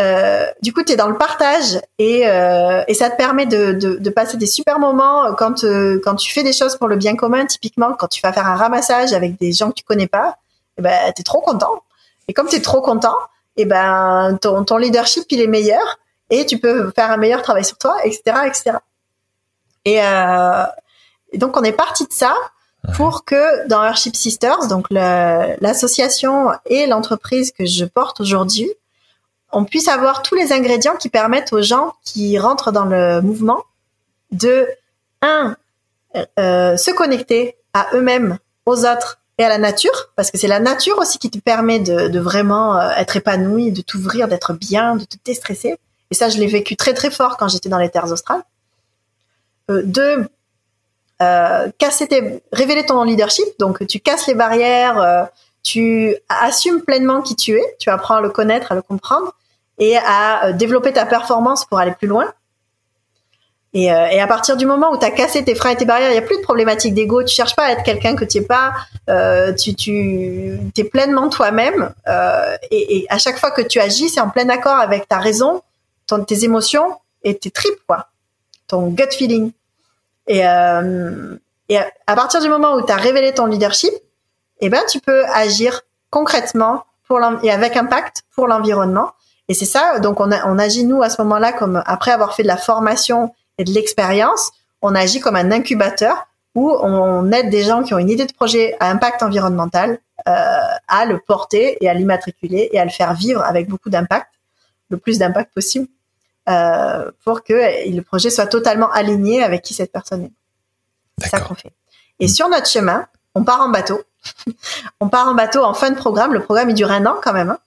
Euh, du coup, tu es dans le partage et, euh, et ça te permet de, de, de, passer des super moments quand, euh, quand tu fais des choses pour le bien commun. Typiquement, quand tu vas faire un ramassage avec des gens que tu connais pas, eh ben, tu es trop content. Et comme tu es trop content, et eh ben, ton, ton leadership, il est meilleur et tu peux faire un meilleur travail sur toi, etc. etc. Et, euh, et donc, on est parti de ça pour que dans Airship Sisters, donc l'association et l'entreprise que je porte aujourd'hui, on puisse avoir tous les ingrédients qui permettent aux gens qui rentrent dans le mouvement de, un, euh, se connecter à eux-mêmes, aux autres et à la nature, parce que c'est la nature aussi qui te permet de, vraiment euh, être épanoui, de t'ouvrir, d'être bien, de te déstresser. Et ça, je l'ai vécu très très fort quand j'étais dans les terres australes. Euh, deux, euh, casser tes, révéler ton leadership, donc tu casses les barrières, euh, tu assumes pleinement qui tu es, tu apprends à le connaître, à le comprendre, et à euh, développer ta performance pour aller plus loin. Et, euh, et à partir du moment où tu as cassé tes freins et tes barrières, il n'y a plus de problématique d'ego. Tu cherches pas à être quelqu'un que tu n'es pas. Euh, tu tu es pleinement toi-même. Euh, et, et, à chaque fois que tu agis, c'est en plein accord avec ta raison, ton, tes émotions et tes tripes, quoi. Ton gut feeling. Et, euh, et à partir du moment où tu as révélé ton leadership, eh ben, tu peux agir concrètement pour et avec impact pour l'environnement. Et c'est ça, donc on, a, on agit nous à ce moment-là comme après avoir fait de la formation et de l'expérience, on agit comme un incubateur où on aide des gens qui ont une idée de projet à impact environnemental euh, à le porter et à l'immatriculer et à le faire vivre avec beaucoup d'impact, le plus d'impact possible, euh, pour que le projet soit totalement aligné avec qui cette personne est. C'est ça qu'on fait. Et sur notre chemin, on part en bateau. on part en bateau en fin de programme. Le programme il dure un an quand même. Hein.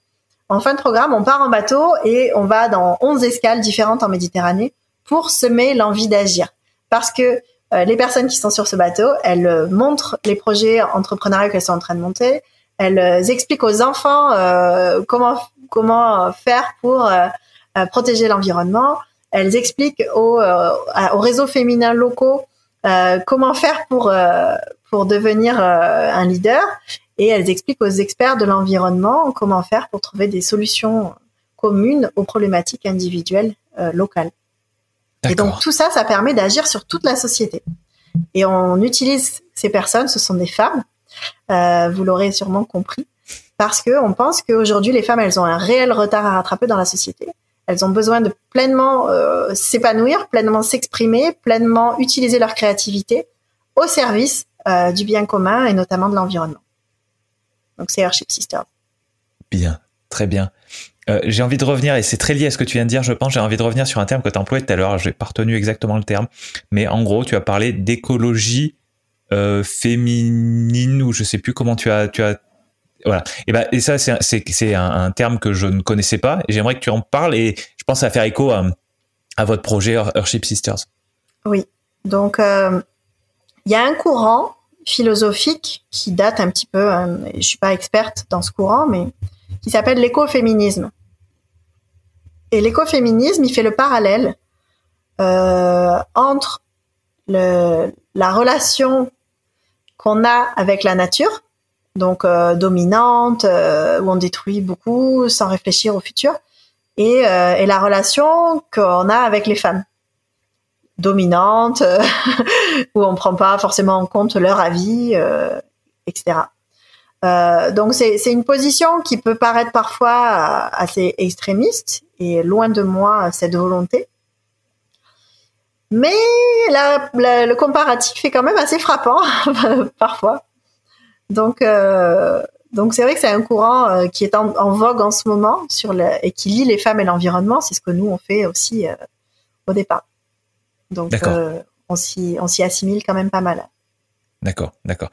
En fin de programme, on part en bateau et on va dans 11 escales différentes en Méditerranée pour semer l'envie d'agir. Parce que euh, les personnes qui sont sur ce bateau, elles euh, montrent les projets entrepreneuriaux qu'elles sont en train de monter. Elles euh, expliquent aux enfants comment comment faire pour protéger l'environnement. Elles expliquent aux, aux réseaux féminins locaux comment faire pour pour devenir un leader et elles expliquent aux experts de l'environnement comment faire pour trouver des solutions communes aux problématiques individuelles euh, locales. Et donc tout ça, ça permet d'agir sur toute la société. Et on utilise ces personnes, ce sont des femmes, euh, vous l'aurez sûrement compris, parce que on pense qu'aujourd'hui les femmes, elles ont un réel retard à rattraper dans la société. Elles ont besoin de pleinement euh, s'épanouir, pleinement s'exprimer, pleinement utiliser leur créativité au service euh, du bien commun et notamment de l'environnement. Donc c'est Airship Sisters. Bien, très bien. Euh, j'ai envie de revenir, et c'est très lié à ce que tu viens de dire, je pense, j'ai envie de revenir sur un terme que tu as employé tout à l'heure, je n'ai pas retenu exactement le terme, mais en gros, tu as parlé d'écologie euh, féminine, ou je sais plus comment tu as... Tu as voilà. Et, ben, et ça, c'est, un, un, terme que je ne connaissais pas, et j'aimerais que tu en parles, et je pense à faire écho à, à votre projet Earthship Sisters. Oui. Donc, il y a un courant philosophique qui date un petit peu, je je suis pas experte dans ce courant, mais qui s'appelle l'écoféminisme. Et l'écoféminisme, il fait le parallèle euh, entre la relation qu'on a avec la nature, donc euh, dominante, où on détruit beaucoup sans réfléchir au futur, et la relation qu'on a avec les femmes, dominante, où on prend pas forcément en compte leur avis, etc. Euh, donc c'est une position qui peut paraître parfois assez extrémiste et loin de moi cette volonté. Mais le comparatif est quand même assez frappant parfois. Donc, euh, c'est vrai que c'est un courant euh, qui est en, vogue en ce moment sur et qui lie les femmes et l'environnement. C'est ce que nous on fait aussi euh, au départ. Donc on s'y on s'y assimile quand même pas mal. D'accord, d'accord.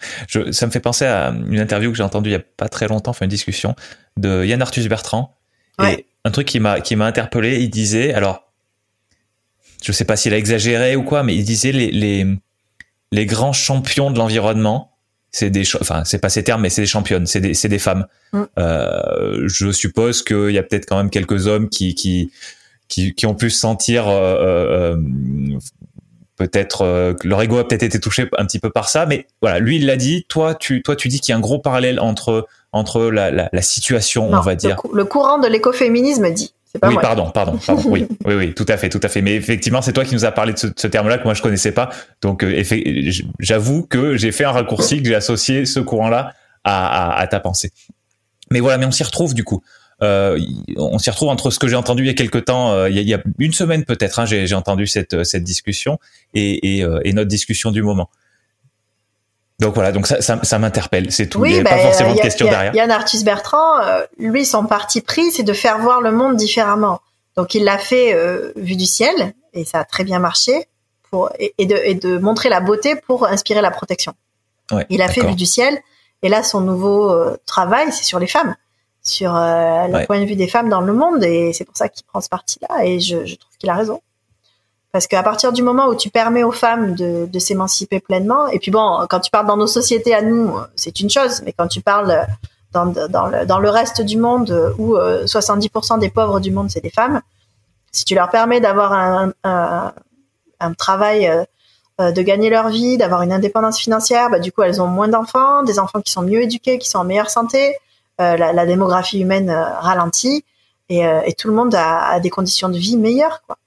ça me fait penser à une interview que j'ai entendue il y a pas très longtemps, enfin une discussion de Yann Arthus Bertrand. Et un truc qui m'a interpellé, il disait alors je sais pas s'il a exagéré ou quoi, mais il disait les, les, les grands champions de l'environnement, c'est des, enfin, c'est pas ces termes, mais c'est des championnes, c'est des, c'est des femmes. Mm. Euh, je suppose qu'il y a peut-être quand même quelques hommes qui, qui, qui, qui ont pu se sentir, euh, euh, euh peut-être, leur ego a peut-être été touché un petit peu par ça, mais voilà, lui il l'a dit. Toi, tu, toi, tu dis qu'il y a un gros parallèle entre, entre la, la, la situation, on va dire. Le, courant de l'écoféminisme dit oui, pardon, pardon, pardon. oui, oui, oui, tout à fait, tout à fait. Mais effectivement, c'est toi qui nous as parlé de ce, ce terme-là que moi je connaissais pas. Donc, j'avoue que j'ai fait un raccourci, que j'ai associé ce courant-là à, à, à, ta pensée. Mais voilà, mais on s'y retrouve du coup. Euh, on s'y retrouve entre ce que j'ai entendu il y a quelque temps, euh, il, y a, il, y a, une semaine peut-être, hein, j'ai entendu cette, cette discussion et, et, euh, et notre discussion du moment. Donc voilà, donc ça, ça, ça m'interpelle, c'est tout. il n'y a pas bah, forcément de question derrière. Yann Arthus Bertrand, euh, lui, son parti pris, c'est de faire voir le monde différemment. Donc il l'a fait euh, vu du ciel, et ça a très bien marché, pour, et, de, et de montrer la beauté pour inspirer la protection. Ouais, il a fait vu du ciel, et là, son nouveau euh, travail, c'est sur les femmes, sur le point de vue des femmes dans le monde, et c'est pour ça qu'il prend ce parti-là, et je, je trouve qu'il a raison. Parce qu'à partir du moment où tu permets aux femmes de, de s'émanciper pleinement, et puis bon, quand tu parles dans nos sociétés à nous, c'est une chose, mais quand tu parles dans, dans, le, dans le reste du monde, où 70% euh, des pauvres du monde, c'est des femmes, si tu leur permets d'avoir un, un, un, travail, euh, euh, de gagner leur vie, d'avoir une indépendance financière, bah, du coup, elles ont moins d'enfants, des enfants qui sont mieux éduqués, qui sont en meilleure santé, euh, la, la, démographie humaine ralentit, et, et, tout le monde a, a des conditions de vie meilleures. Quoi.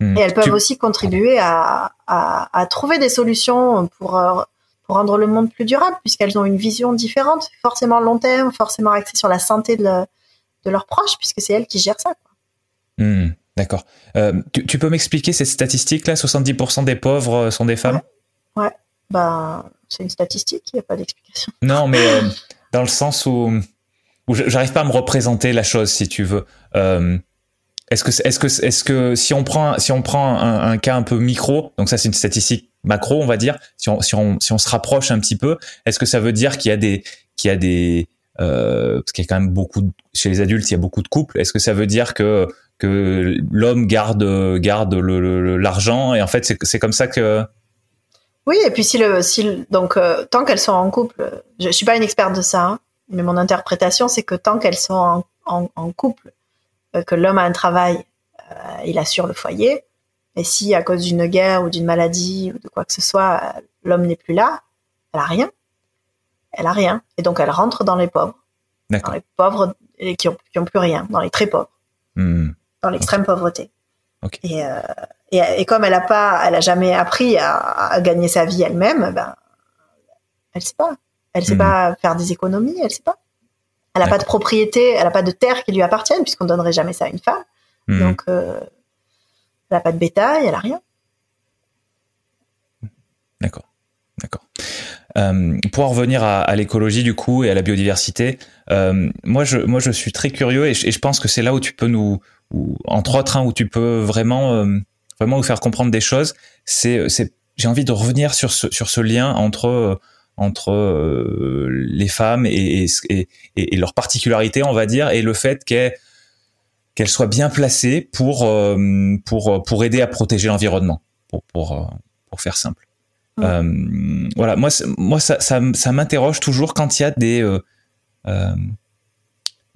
Hmm. Et elles peuvent aussi contribuer à, à, à, trouver des solutions pour, euh, pour rendre le monde plus durable, puisqu'elles ont une vision différente, forcément long terme, forcément axée sur la santé de, de leurs proches, puisque c'est elles qui gèrent ça. Quoi. Hmm, D'accord. Euh, tu, tu, peux m'expliquer cette statistique-là 70% des pauvres euh, sont des femmes? Ouais, ouais. Ben, c'est une statistique, il n'y a pas d'explication. Non, mais euh, dans le sens où, j'arrive pas à me représenter la chose, si tu veux. Euh, est-ce que, est-ce que, est-ce que si on prend, si on prend un, cas un peu micro, donc ça c'est une statistique macro, on va dire, si on, si on, si on se rapproche un petit peu, est-ce que ça veut dire qu'il y a des, qu'il y a des, euh, parce qu'il y a quand même beaucoup, chez les adultes, il y a beaucoup de couples. Est-ce que ça veut dire que que l'homme garde garde le, l'argent et en fait c'est, comme ça que oui et puis si le si donc euh, tant qu'elles sont en couple, je, je suis pas une experte de ça, hein, mais mon interprétation c'est que tant qu'elles sont en, en, en couple euh, que l'homme a un travail, euh, il assure le foyer. Et si à cause d'une guerre ou d'une maladie ou de quoi que ce soit, euh, l'homme n'est plus là, elle a rien. Elle a rien. Et donc elle rentre dans les pauvres. Dans les pauvres qui ont, qui ont plus rien, dans les très pauvres. Hmm. Dans l'extrême pauvreté. Okay. Et, euh, et, et, comme elle a pas, elle a jamais appris à, à gagner sa vie elle-même, ben, elle sait pas. Elle sait hmm. pas faire des économies, elle sait pas. Elle n'a pas de propriété, elle n'a pas de terre qui lui appartienne, puisqu'on donnerait jamais ça à une femme. Hmm. Donc, euh, elle n'a pas de bétail, elle n'a rien. D'accord, d'accord. Euh, pour en revenir à, à l'écologie du coup et à la biodiversité, euh, moi je moi je suis très curieux et je, et je pense que c'est là où tu peux nous, où, entre autres, hein, où tu peux vraiment vraiment nous faire comprendre des choses. C'est c'est j'ai envie de revenir sur ce sur ce lien entre entre euh, les femmes et, et, et, et, leur particularité, on va dire, et le fait qu'elles qu'elle soit bien placée pour pour pour aider à protéger l'environnement, pour pour pour faire simple. voilà, moi moi ça ça, ça m'interroge toujours quand il y a des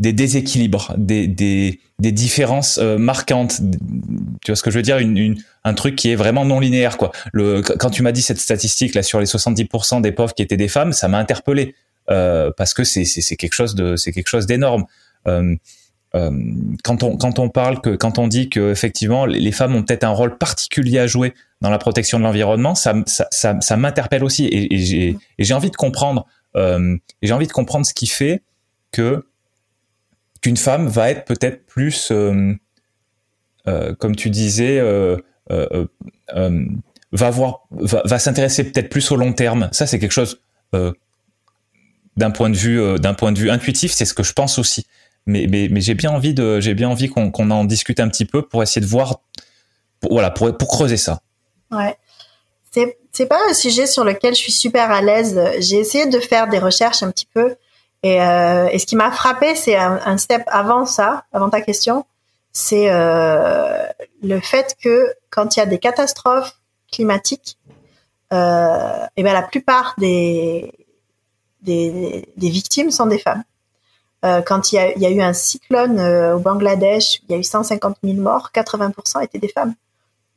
des déséquilibres, des, des, différences euh, marquantes. Tu vois ce que je veux dire? Un truc qui est vraiment non linéaire. Quoi. Quand tu m'as dit cette statistique là sur les 70% des pauvres qui étaient des femmes, ça m'a interpellé euh, parce que c'est, quelque chose de c'est quelque chose d'énorme. Euh, quand on quand on parle que quand on dit que effectivement les femmes ont peut-être un rôle particulier à jouer dans la protection de l'environnement, ça ça, ça, m'interpelle aussi et, j'ai envie de comprendre et j'ai envie de comprendre ce qui fait que qu'une femme va être peut-être plus, euh, euh, comme tu disais, euh, va voir, va, s'intéresser peut-être plus au long terme. Ça, c'est quelque chose d'un point de vue, d'un point de vue intuitif, c'est ce que je pense aussi. Mais, mais, j'ai bien envie j'ai bien envie qu'on en discute un petit peu pour essayer de voir, voilà, pour, pour creuser ça. Ouais. C'est, c'est pas un sujet sur lequel je suis super à l'aise. J'ai essayé de faire des recherches un petit peu et, euh, et ce qui m'a frappé, c'est un, step avant ça, avant ta question, c'est euh, le fait que quand il y a des catastrophes climatiques, euh, ben la plupart des, des, victimes sont des femmes. Quand il y, a, il y, a, eu un cyclone au Bangladesh, il y a eu 150 000 morts, 80% étaient des femmes.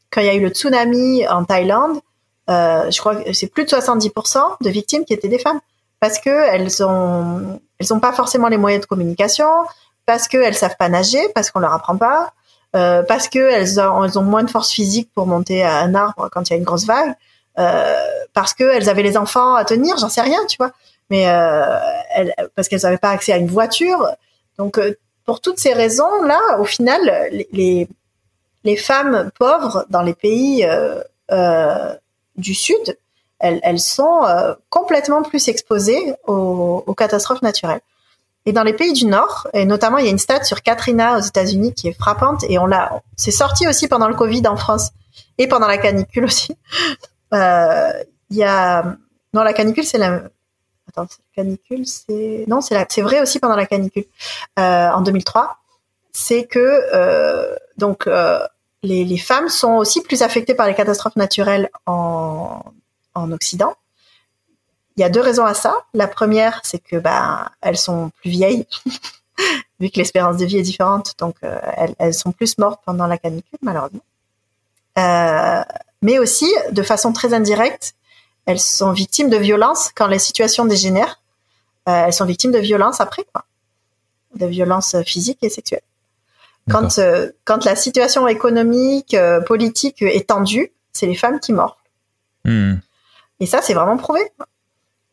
Quand il y a eu le tsunami en Thaïlande, je crois que c'est plus de 70% de victimes qui étaient des femmes parce que elles ont elles ont pas forcément les moyens de communication, parce qu'elles savent pas nager, parce qu'on leur apprend pas, euh, parce que elles ont, elles ont moins de force physique pour monter à un arbre quand il y a une grosse vague, euh, parce qu'elles avaient les enfants à tenir, j'en sais rien, tu vois, mais euh, elles, parce qu'elles n'avaient pas accès à une voiture. Donc euh, pour toutes ces raisons là, au final, les les femmes pauvres dans les pays euh, euh, du sud elles, sont euh, complètement plus exposées aux, catastrophes naturelles. Et dans les pays du Nord, et notamment il y a une stat sur Katrina aux États-Unis qui est frappante, et on l'a, c'est sorti aussi pendant le Covid en France et pendant la canicule aussi. Euh, il y a non la canicule c'est la attends la canicule c'est non c'est la... c'est vrai aussi pendant la canicule euh, en 2003 c'est que euh, donc euh, les, les, femmes sont aussi plus affectées par les catastrophes naturelles en en Occident. Il y a deux raisons à ça. La première, c'est que bah, elles sont plus vieilles, vu que l'espérance de vie est différente, donc euh, elles, sont plus mortes pendant la canicule, malheureusement. Euh, mais aussi, de façon très indirecte, elles sont victimes de violences quand les situations dégénèrent. Euh, elles sont victimes de violences après, quoi. De violences physiques et sexuelles. Quand, quand la situation économique, politique est tendue, c'est les femmes qui meurent. Hmm. Et ça, c'est vraiment prouvé.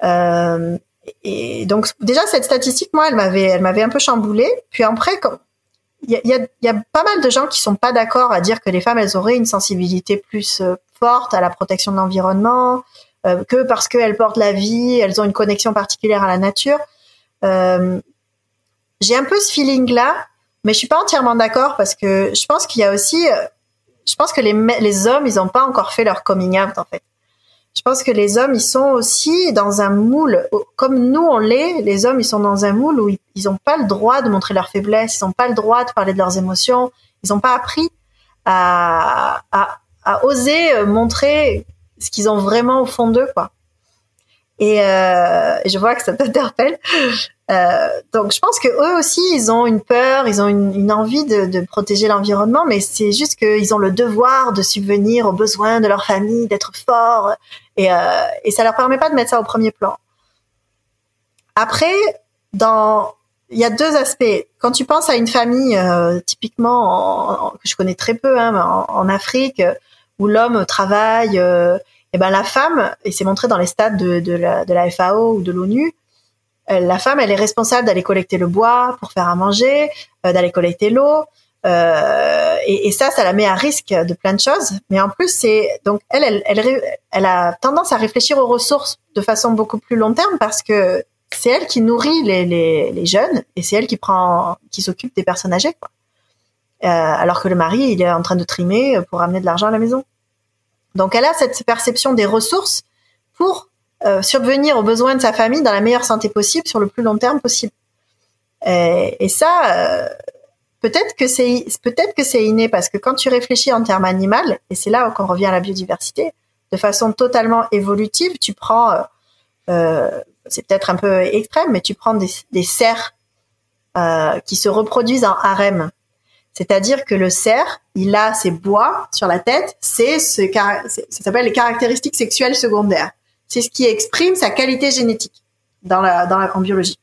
Euh, et donc déjà cette statistique, moi, elle m'avait, elle m'avait un peu chamboulée. Puis après, il y a, y, y a, pas mal de gens qui sont pas d'accord à dire que les femmes, elles auraient une sensibilité plus euh, forte à la protection de l'environnement, euh, que parce qu'elles portent la vie, elles ont une connexion particulière à la nature. Euh, j'ai un peu ce feeling-là, mais je suis pas entièrement d'accord parce que je pense qu'il y a aussi, euh, je pense que les, les hommes, ils ont pas encore fait leur coming out en fait je pense que les hommes, ils sont aussi dans un moule, comme nous on l'est, les hommes, ils sont dans un moule où ils n'ont pas le droit de montrer leurs faiblesses, ils n'ont pas le droit de parler de leurs émotions, ils n'ont pas appris à, oser euh, montrer ce qu'ils ont vraiment au fond d'eux, quoi. Et, euh, je vois que ça t'interpelle. Euh, donc je pense que eux aussi, ils ont une peur, ils ont une, envie de, de protéger l'environnement, mais c'est juste qu'ils ont le devoir de subvenir aux besoins de leur famille, d'être forts, et, euh, et ça leur permet pas de mettre ça au premier plan. Après, dans il y a deux aspects. Quand tu penses à une famille, euh, typiquement que je connais très peu, hein, en, en, Afrique, où l'homme travaille, euh, et ben la femme, et c'est montré dans les stades de, de, la, FAO ou de l'ONU, euh, la femme, elle est responsable d'aller collecter le bois pour faire à manger, euh, d'aller collecter l'eau. Euh, et, ça, ça la met à risque de plein de choses. Mais en plus, c'est donc elle, elle, elle, a tendance à réfléchir aux ressources de façon beaucoup plus long terme parce que c'est elle qui nourrit les, les, jeunes et c'est elle qui prend, qui s'occupe des personnes âgées. Alors que le mari, il est en train de trimer pour amener de l'argent à la maison. Donc, elle a cette perception des ressources pour euh, subvenir aux besoins de sa famille dans la meilleure santé possible sur le plus long terme possible. Et, ça, euh, peut-être que c'est inné parce que quand tu réfléchis en termes animal, et c'est là qu'on revient à la biodiversité, de façon totalement évolutive, tu prends, euh, euh c'est peut-être un peu extrême, mais tu prends des, des cerfs qui se reproduisent en harem. C'est-à-dire que le cerf, il a ses bois sur la tête, c'est ce ça s'appelle les caractéristiques sexuelles secondaires. C'est ce qui exprime sa qualité génétique dans la, dans la, en biologie.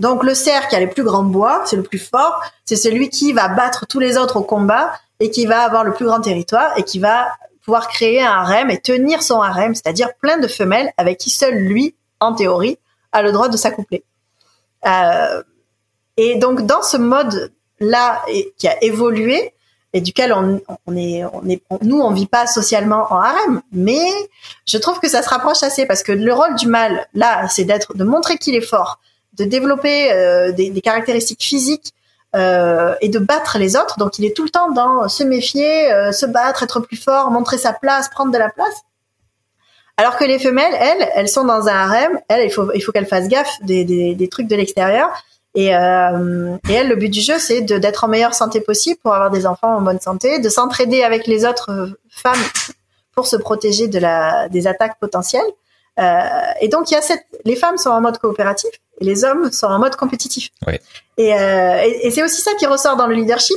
Donc le cerf qui a les plus grands bois, c'est le plus fort, c'est celui qui va battre tous les autres au combat et qui va avoir le plus grand territoire et qui va pouvoir créer un harem et tenir son harem, c'est-à-dire plein de femelles avec qui seul lui, en théorie, a le droit de s'accoupler. Euh, et donc dans ce mode là qui a évolué et duquel on, est, on est, nous on vit pas socialement en harem, mais je trouve que ça se rapproche assez parce que le rôle du mâle là, c'est d'être, de montrer qu'il est fort, de développer euh, des, des, caractéristiques physiques euh, et de battre les autres. Donc il est tout le temps dans se méfier, euh, se battre, être plus fort, montrer sa place, prendre de la place. Alors que les femelles, elles, elles sont dans un harem. Elles, il faut, il faut qu'elles fassent gaffe des, des, des trucs de l'extérieur. Et, euh, et elles, le but du jeu, c'est d'être en meilleure santé possible pour avoir des enfants en bonne santé, de s'entraider avec les autres femmes pour se protéger de la, des attaques potentielles. Euh, et donc, il y a cette, les femmes sont en mode coopératif et les hommes sont en mode compétitif. Oui. Et, euh, et, et c'est aussi ça qui ressort dans le leadership.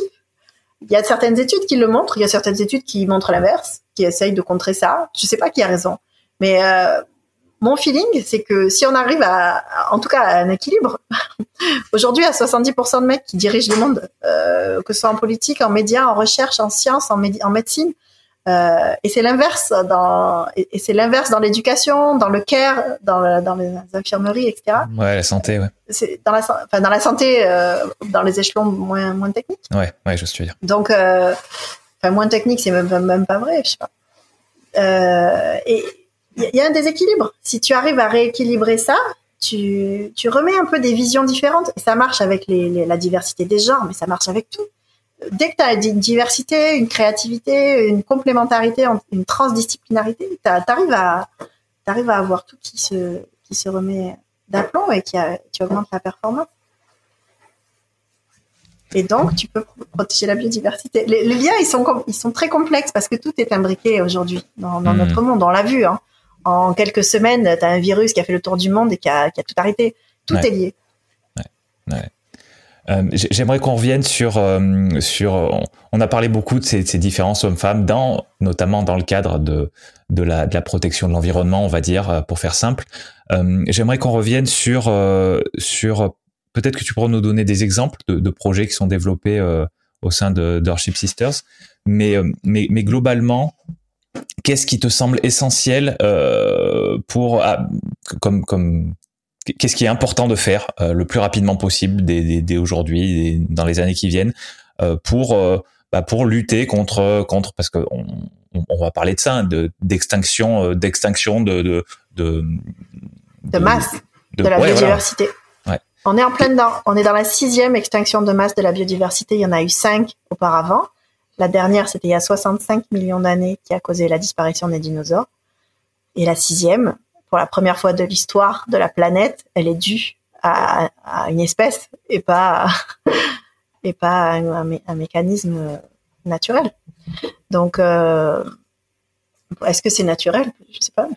Il y a certaines études qui le montrent, il y a certaines études qui montrent l'inverse, qui essayent de contrer ça. Je sais pas qui a raison, mais euh, mon feeling, c'est que si on arrive à, en tout cas, à un équilibre, aujourd'hui, à 70% de mecs qui dirigent le monde, euh, que ce soit en politique, en médias, en recherche, en sciences, en, en médecine, euh, et c'est l'inverse dans et c'est l'inverse dans l'éducation, dans le care, dans, dans les infirmeries, etc. Ouais, la santé, ouais. C'est dans la enfin, dans la santé, euh, dans les échelons moins moins techniques. Ouais, ouais, je suis dire. Donc, enfin moins technique, c'est même même pas vrai, je sais pas. Et il y a un déséquilibre. Si tu arrives à rééquilibrer ça, tu tu remets un peu des visions différentes. Et ça marche avec les, les la diversité des genres, mais ça marche avec tout dès que tu as une diversité, une créativité, une complémentarité, une transdisciplinarité, tu arrives à, arrives à avoir tout qui se, qui se remet d'aplomb et qui, a, qui augmente la performance. Et donc, tu peux protéger la biodiversité. Les, liens, ils sont, ils sont très complexes parce que tout est imbriqué aujourd'hui dans, dans notre monde. On l'a vu. Hein. En quelques semaines, tu as un virus qui a fait le tour du monde et qui a, qui a tout arrêté. Tout ouais. est lié. Ouais. Ouais. Euh, J'aimerais qu'on revienne sur euh, sur. On a parlé beaucoup de ces, ces différences hommes-femmes, dans notamment dans le cadre de de la de la protection de l'environnement, on va dire, euh, pour faire simple. Euh, J'aimerais qu'on revienne sur sur. Peut-être que tu pourras nous donner des exemples de, de projets qui sont développés au sein de d'Earthship Sisters, mais mais mais globalement, qu'est-ce qui te semble essentiel pour ah, comme comme qu'est-ce qui est important de faire euh, le plus rapidement possible dès, dès, dès aujourd'hui, dans les années qui viennent, euh, pour euh, bah, pour lutter contre contre parce que on, on va parler de ça, de d'extinction d'extinction de de de, de masse de, de la ouais, biodiversité. Voilà. Ouais. On est en pleine dans on est dans la sixième extinction de masse de la biodiversité. Il y en a eu cinq auparavant. La dernière, c'était il y a 65 millions d'années, qui a causé la disparition des dinosaures. Et la sixième, pour la première fois de l'histoire de la planète, elle est due à, à une espèce et pas à, et pas à un, un, mécanisme naturel. Donc, euh, est-ce que c'est naturel? Je sais pas.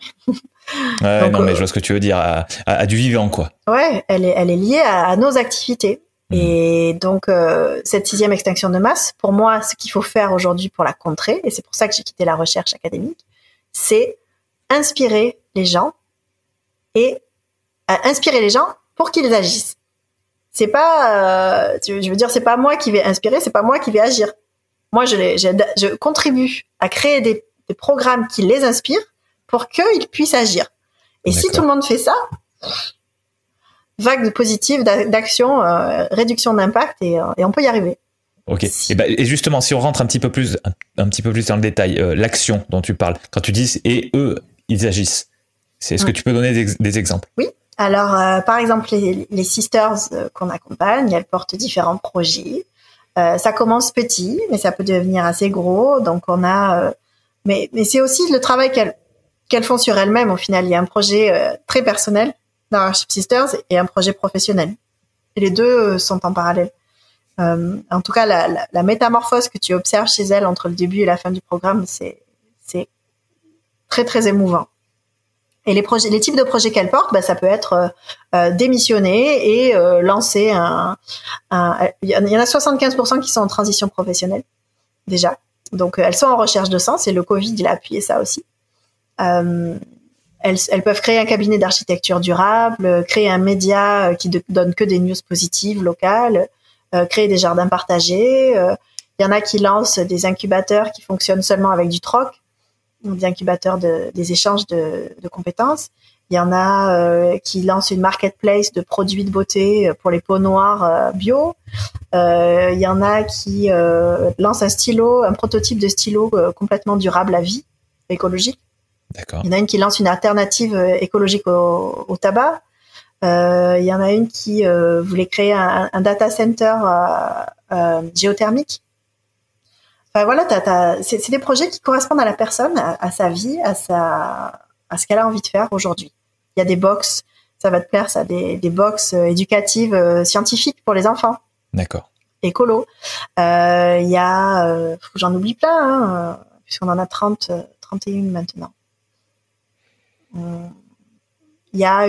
Ouais, Donc, non, mais je vois ce que tu veux dire, à, à, à, du vivant, quoi. Ouais, elle est, elle est liée à, à nos activités. Mmh. Et donc, euh, cette sixième extinction de masse, pour moi, ce qu'il faut faire aujourd'hui pour la contrer, et c'est pour ça que j'ai quitté la recherche académique, c'est inspirer les gens et à inspirer les gens pour qu'ils agissent. C'est pas, euh, je veux dire, c'est pas moi qui vais inspirer, c'est pas moi qui vais agir. Moi, je, les, je, je contribue à créer des, des, programmes qui les inspirent pour qu'ils puissent agir. Et si tout le monde fait ça, vague de positive d'action, euh, réduction d'impact et, euh, et, on peut y arriver. Ok. Et, bah, et, justement, si on rentre un petit peu plus, un, un petit peu plus dans le détail, euh, l'action dont tu parles, quand tu dis et eux, ils agissent. Est-ce que tu peux donner des, des exemples? Oui. Alors, euh, par exemple, les, les sisters euh, qu'on accompagne, elles portent différents projets. Ça commence petit, mais ça peut devenir assez gros. Donc, on a, mais, mais c'est aussi le travail qu'elles qu'elles font sur elles-mêmes. Au final, il y a un projet très personnel dans Sisters et un projet professionnel. Les deux sont en parallèle. en tout cas, la, métamorphose que tu observes chez elle entre le début et la fin du programme, c'est très très émouvant. Et les types de projets qu'elle porte, bah, ça peut être euh, démissionner et euh, lancer un, Il y en a 75% qui sont en transition professionnelle déjà. Donc elles sont en recherche de sens et le Covid il a appuyé ça aussi. Euh, elles, elles, peuvent créer un cabinet d'architecture durable, créer un média qui ne donne que des news positives locales, créer des jardins partagés. Il y en a qui lancent des incubateurs qui fonctionnent seulement avec du troc des incubateurs de, des échanges de, de, compétences. Il y en a euh, qui lancent une marketplace de produits de beauté pour les peaux noires euh, bio. Euh, il y en a qui euh, lancent un stylo, un prototype de stylo complètement durable à vie, écologique. Il y en a une qui lance une alternative écologique au, au tabac. il y en a une qui voulait créer un, un data center géothermique voilà, c'est des projets qui correspondent à la personne, à, sa vie, à sa, à ce qu'elle a envie de faire aujourd'hui. Il y a des box, ça va te plaire, ça, des, des box euh, éducatives euh, scientifiques pour les enfants. D'accord. Écolo. Euh, il y a, j'en oublie plein, hein, puisqu'on en a 30, 31 maintenant. Il y a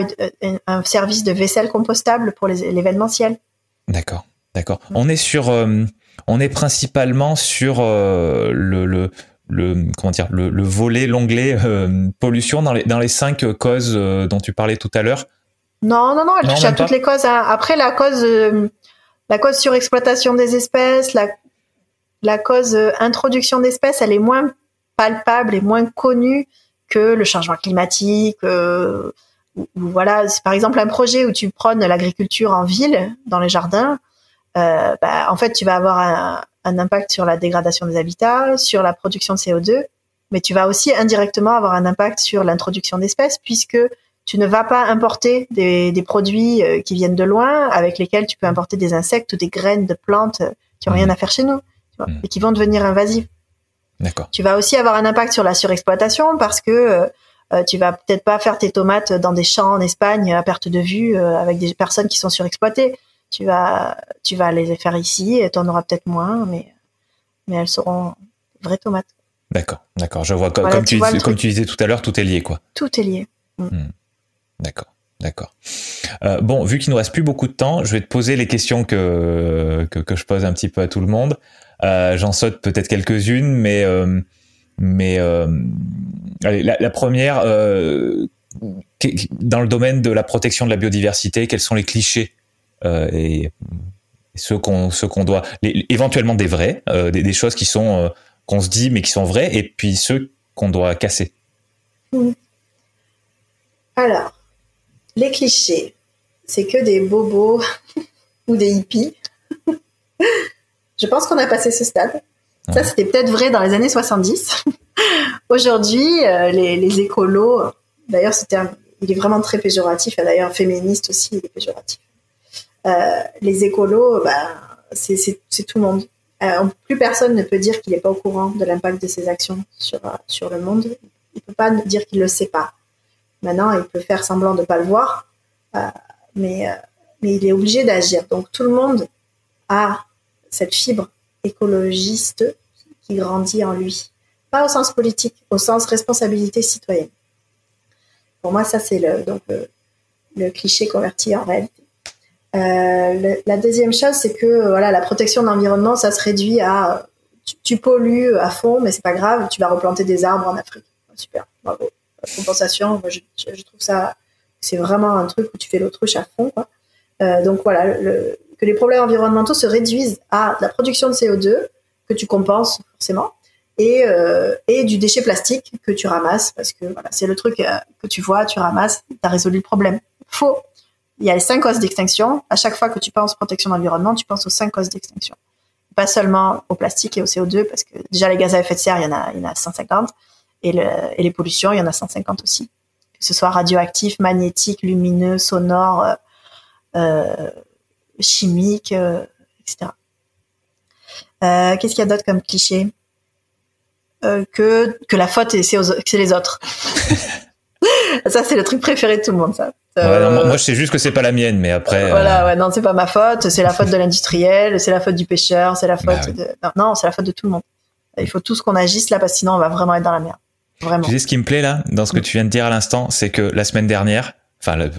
un service de vaisselle compostable pour l'événementiel. D'accord, d'accord. On est sur on est principalement sur euh, le, le, le, comment dire le, le volet l'onglet euh, pollution dans les dans les cinq causes euh, dont tu parlais tout à l'heure. Non non non, elle touche à toutes les causes. Hein. Après la cause la cause surexploitation des espèces, la la cause introduction d'espèces, elle est moins palpable et moins connue que le changement climatique. Euh, ou, voilà, c'est par exemple un projet où tu prônes l'agriculture en ville, dans les jardins. Euh, bah, en fait, tu vas avoir un, un, impact sur la dégradation des habitats, sur la production de CO2, mais tu vas aussi indirectement avoir un impact sur l'introduction d'espèces, puisque tu ne vas pas importer des, des, produits euh, qui viennent de loin, avec lesquels tu peux importer des insectes ou des graines de plantes qui ont rien mmh. à faire chez nous, tu vois, mmh. et qui vont devenir invasives. D'accord. Tu vas aussi avoir un impact sur la surexploitation parce que euh, euh tu vas peut-être pas faire tes tomates dans des champs en Espagne à perte de vue avec des personnes qui sont surexploitées tu vas, tu vas les faire ici et tu en auras peut-être moins, mais, mais elles seront vraies tomates. D'accord, d'accord. Je vois, comme, tu, comme tu disais tout à l'heure, tout est lié, quoi. Tout est lié. Mm. Hmm. D'accord. D'accord. Euh, bon, vu qu'il nous reste plus beaucoup de temps, je vais te poser les questions que, que, que je pose un petit peu à tout le monde. Euh, J'en saute peut-être quelques-unes, mais, euh, mais euh, la, première, dans le domaine de la protection de la biodiversité, quels sont les clichés et ceux qu'on ce qu'on doit éventuellement des vrais des, choses qui sont qu'on se dit mais qui sont vraies et puis ceux qu'on doit casser. Alors les clichés c'est que des bobos ou des hippies je pense qu'on a passé ce stade ça c'était peut-être vrai dans les années 70 aujourd'hui les, les, écolos d'ailleurs c'était il est vraiment très péjoratif et d'ailleurs féministe aussi il est péjoratif euh, les écolos, bah, c'est tout le monde. Euh, plus personne ne peut dire qu'il n'est pas au courant de l'impact de ses actions sur, euh, sur le monde. Il ne peut pas dire qu'il ne le sait pas. Maintenant, il peut faire semblant de ne pas le voir, mais, mais il est obligé d'agir. Donc tout le monde a cette fibre écologiste qui grandit en lui. Pas au sens politique, au sens responsabilité citoyenne. Pour moi, ça, c'est le, donc le cliché converti en réalité. Euh, la deuxième chose, c'est que voilà, la protection de l'environnement, ça se réduit à tu, pollues à fond, mais c'est pas grave, tu vas replanter des arbres en Afrique. Super, bravo. compensation, je, trouve ça, c'est vraiment un truc où tu fais l'autruche à fond. Euh, donc voilà, que les problèmes environnementaux se réduisent à la production de CO2 que tu compenses forcément et, euh, et du déchet plastique que tu ramasses parce que voilà, c'est le truc que tu vois, tu ramasses, tu as résolu le problème. Faux il y a les cinq causes d'extinction. À chaque fois que tu penses protection de l'environnement, tu penses aux cinq causes d'extinction. Pas seulement au plastique et au CO2, parce que déjà les gaz à effet de serre, il y en a, il y en a 150, et, et les pollutions, il y en a 150 aussi. Que ce soit radioactif, magnétique, lumineux, sonore, euh, euh chimique, euh, etc. Euh, Qu'est-ce qu'il y a d'autre comme cliché? Euh, que, que la faute, c'est les autres. ça, c'est le truc préféré de tout le monde, ça. moi, je sais juste que c'est pas la mienne, mais après. Voilà, ouais, non, c'est pas ma faute. C'est la faute de l'industriel, c'est la faute du pêcheur, c'est la bah faute de. Non, c'est la faute de tout le monde. Il faut tous qu'on agisse là, parce que sinon, on va vraiment être dans la merde. Vraiment. Tu sais ce qui me plaît là, dans ce que mm. tu viens de dire à l'instant, c'est que la semaine dernière, enfin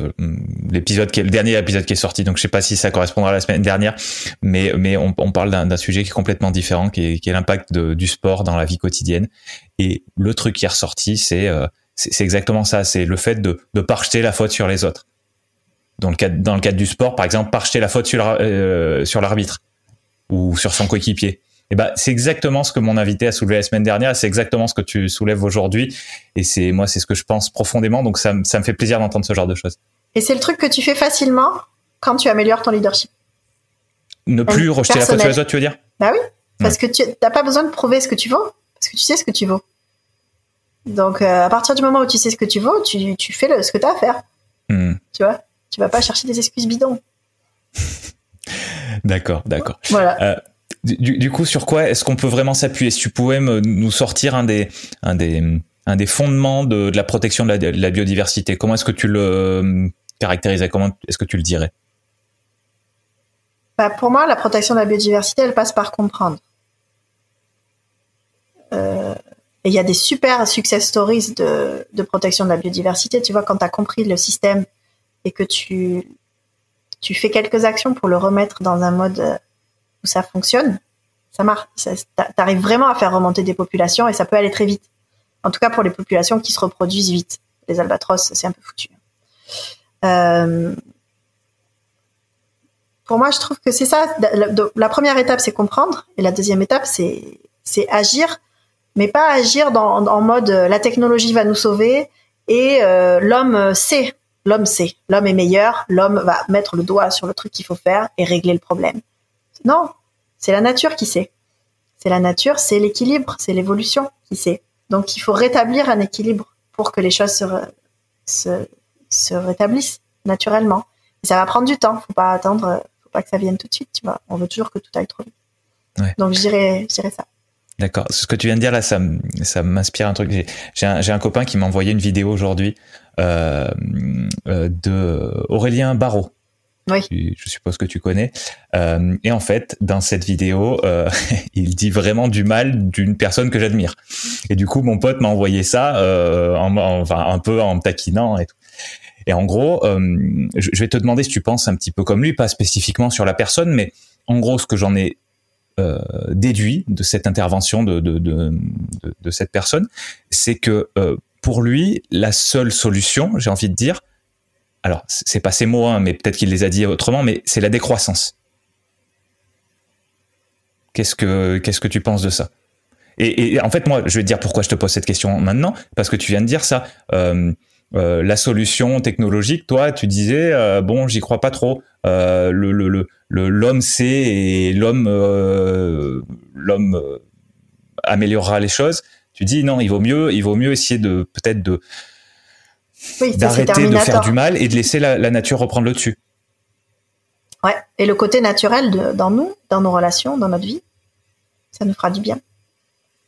l'épisode qui est le dernier épisode qui est sorti donc je sais pas si ça correspondra à la semaine dernière mais mais on, parle d'un sujet qui est complètement différent qui est, qui est l'impact du sport dans la vie quotidienne. Et le truc qui est ressorti c'est euh, c'est exactement ça c'est le fait de de pas la faute sur les autres. Dans le cadre dans le cadre du sport par exemple pas la faute sur euh, sur l'arbitre ou sur son coéquipier eh ben, c'est exactement ce que mon invité a soulevé la semaine dernière, c'est exactement ce que tu soulèves aujourd'hui, et c'est moi, c'est ce que je pense profondément, donc ça, ça me fait plaisir d'entendre ce genre de choses. Et c'est le truc que tu fais facilement quand tu améliores ton leadership. Ne plus rejeter la faute sur les autres, tu veux dire? Bah oui, parce que tu n'as pas besoin de prouver ce que tu vaux, parce que tu sais ce que tu vaux. Donc euh, à partir du moment où tu sais ce que tu vaux, tu, tu fais le, ce que tu as à faire. Hmm. Tu vois? Tu vas pas chercher des excuses bidons. d'accord, d'accord. Voilà. Euh, du, coup, sur quoi est-ce qu'on peut vraiment s'appuyer? Si tu pouvais nous sortir un des, fondements de, la protection de la, biodiversité, comment est-ce que tu le euh, caractérisais Comment est-ce que tu le dirais? Bah, Pour moi, la protection de la biodiversité, elle passe par comprendre. Euh, et il y a des super success stories de, protection de la biodiversité. Tu vois, quand tu as compris le système et que tu, tu fais quelques actions pour le remettre dans un mode où ça fonctionne, ça marche. Tu arrives vraiment à faire remonter des populations et ça peut aller très vite. En tout cas pour les populations qui se reproduisent vite. Les albatros, c'est un peu foutu. Euh, pour moi, je trouve que c'est ça. La, première étape, c'est comprendre, et la deuxième étape, c'est agir, mais pas agir en mode euh, la technologie va nous sauver et euh, l'homme sait, l'homme sait, l'homme est meilleur, l'homme va mettre le doigt sur le truc qu'il faut faire et régler le problème. Non, c'est la nature qui sait. C'est la nature, c'est l'équilibre, c'est l'évolution qui sait. Donc il faut rétablir un équilibre pour que les choses se, se, rétablissent naturellement. Et ça va prendre du temps. Faut pas attendre, faut pas que ça vienne tout de suite. Tu vois, on veut toujours que tout aille trop vite. Donc je dirais, je dirais ça. D'accord. Ce que tu viens de dire là, ça, ça m'inspire un truc. J'ai un, un, copain qui m'a envoyé une vidéo aujourd'hui euh, euh, de Aurélien Barraud. Oui. Je suppose que tu connais. Euh, et en fait, dans cette vidéo, euh, il dit vraiment du mal d'une personne que j'admire. Et du coup, mon pote m'a envoyé ça, euh, en, enfin un peu en me taquinant et tout. Et en gros, euh, je, vais te demander si tu penses un petit peu comme lui, pas spécifiquement sur la personne, mais en gros, ce que j'en ai euh, déduit de cette intervention de, de, de, de, de cette personne, c'est que pour lui, la seule solution, j'ai envie de dire, alors c'est pas ces mots, hein, mais peut-être qu'il les a dit autrement, mais c'est la décroissance. Qu'est-ce que tu penses de ça? Et, en fait, moi, je vais te dire pourquoi je te pose cette question maintenant, parce que tu viens de dire ça. Euh, euh, la solution technologique, toi, tu disais euh, bon, j'y crois pas trop. l'homme sait et l'homme l'homme améliorera les choses. Tu dis non, il vaut mieux, il vaut mieux essayer de peut-être de d'arrêter de faire du mal et de laisser la, nature reprendre le dessus. Ouais, et le côté naturel de, dans nous, dans nos relations, dans notre vie, ça nous fera du bien.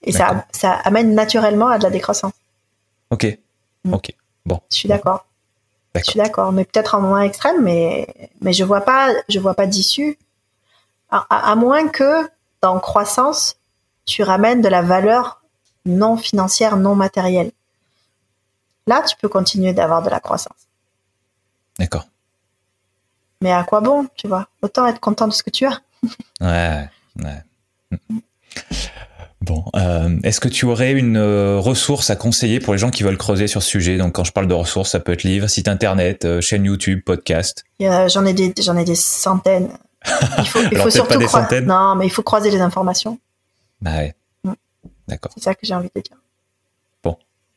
Et ça, ça amène naturellement à de la décroissance. Ok, mm. ok, bon. Je suis d'accord. Je suis d'accord, mais peut-être en moins extrême, mais mais je vois pas, je vois pas d'issue. À, à, moins que dans croissance, tu ramènes de la valeur non financière, non matérielle. Là, tu peux continuer d'avoir de la croissance. D'accord. Mais à quoi bon, tu vois? Autant être content de ce que tu as. ouais, ouais. Bon, euh, est-ce que tu aurais une euh, ressource à conseiller pour les gens qui veulent creuser sur ce sujet? Donc, quand je parle de ressources, ça peut être livre, site internet, euh, chaîne YouTube, podcast. J'en ai des, j'en ai des centaines. Il faut, il faut surtout pas des centaines. Non, mais il faut croiser les informations. Bah ouais. Mm. D'accord. C'est ça que j'ai envie de dire.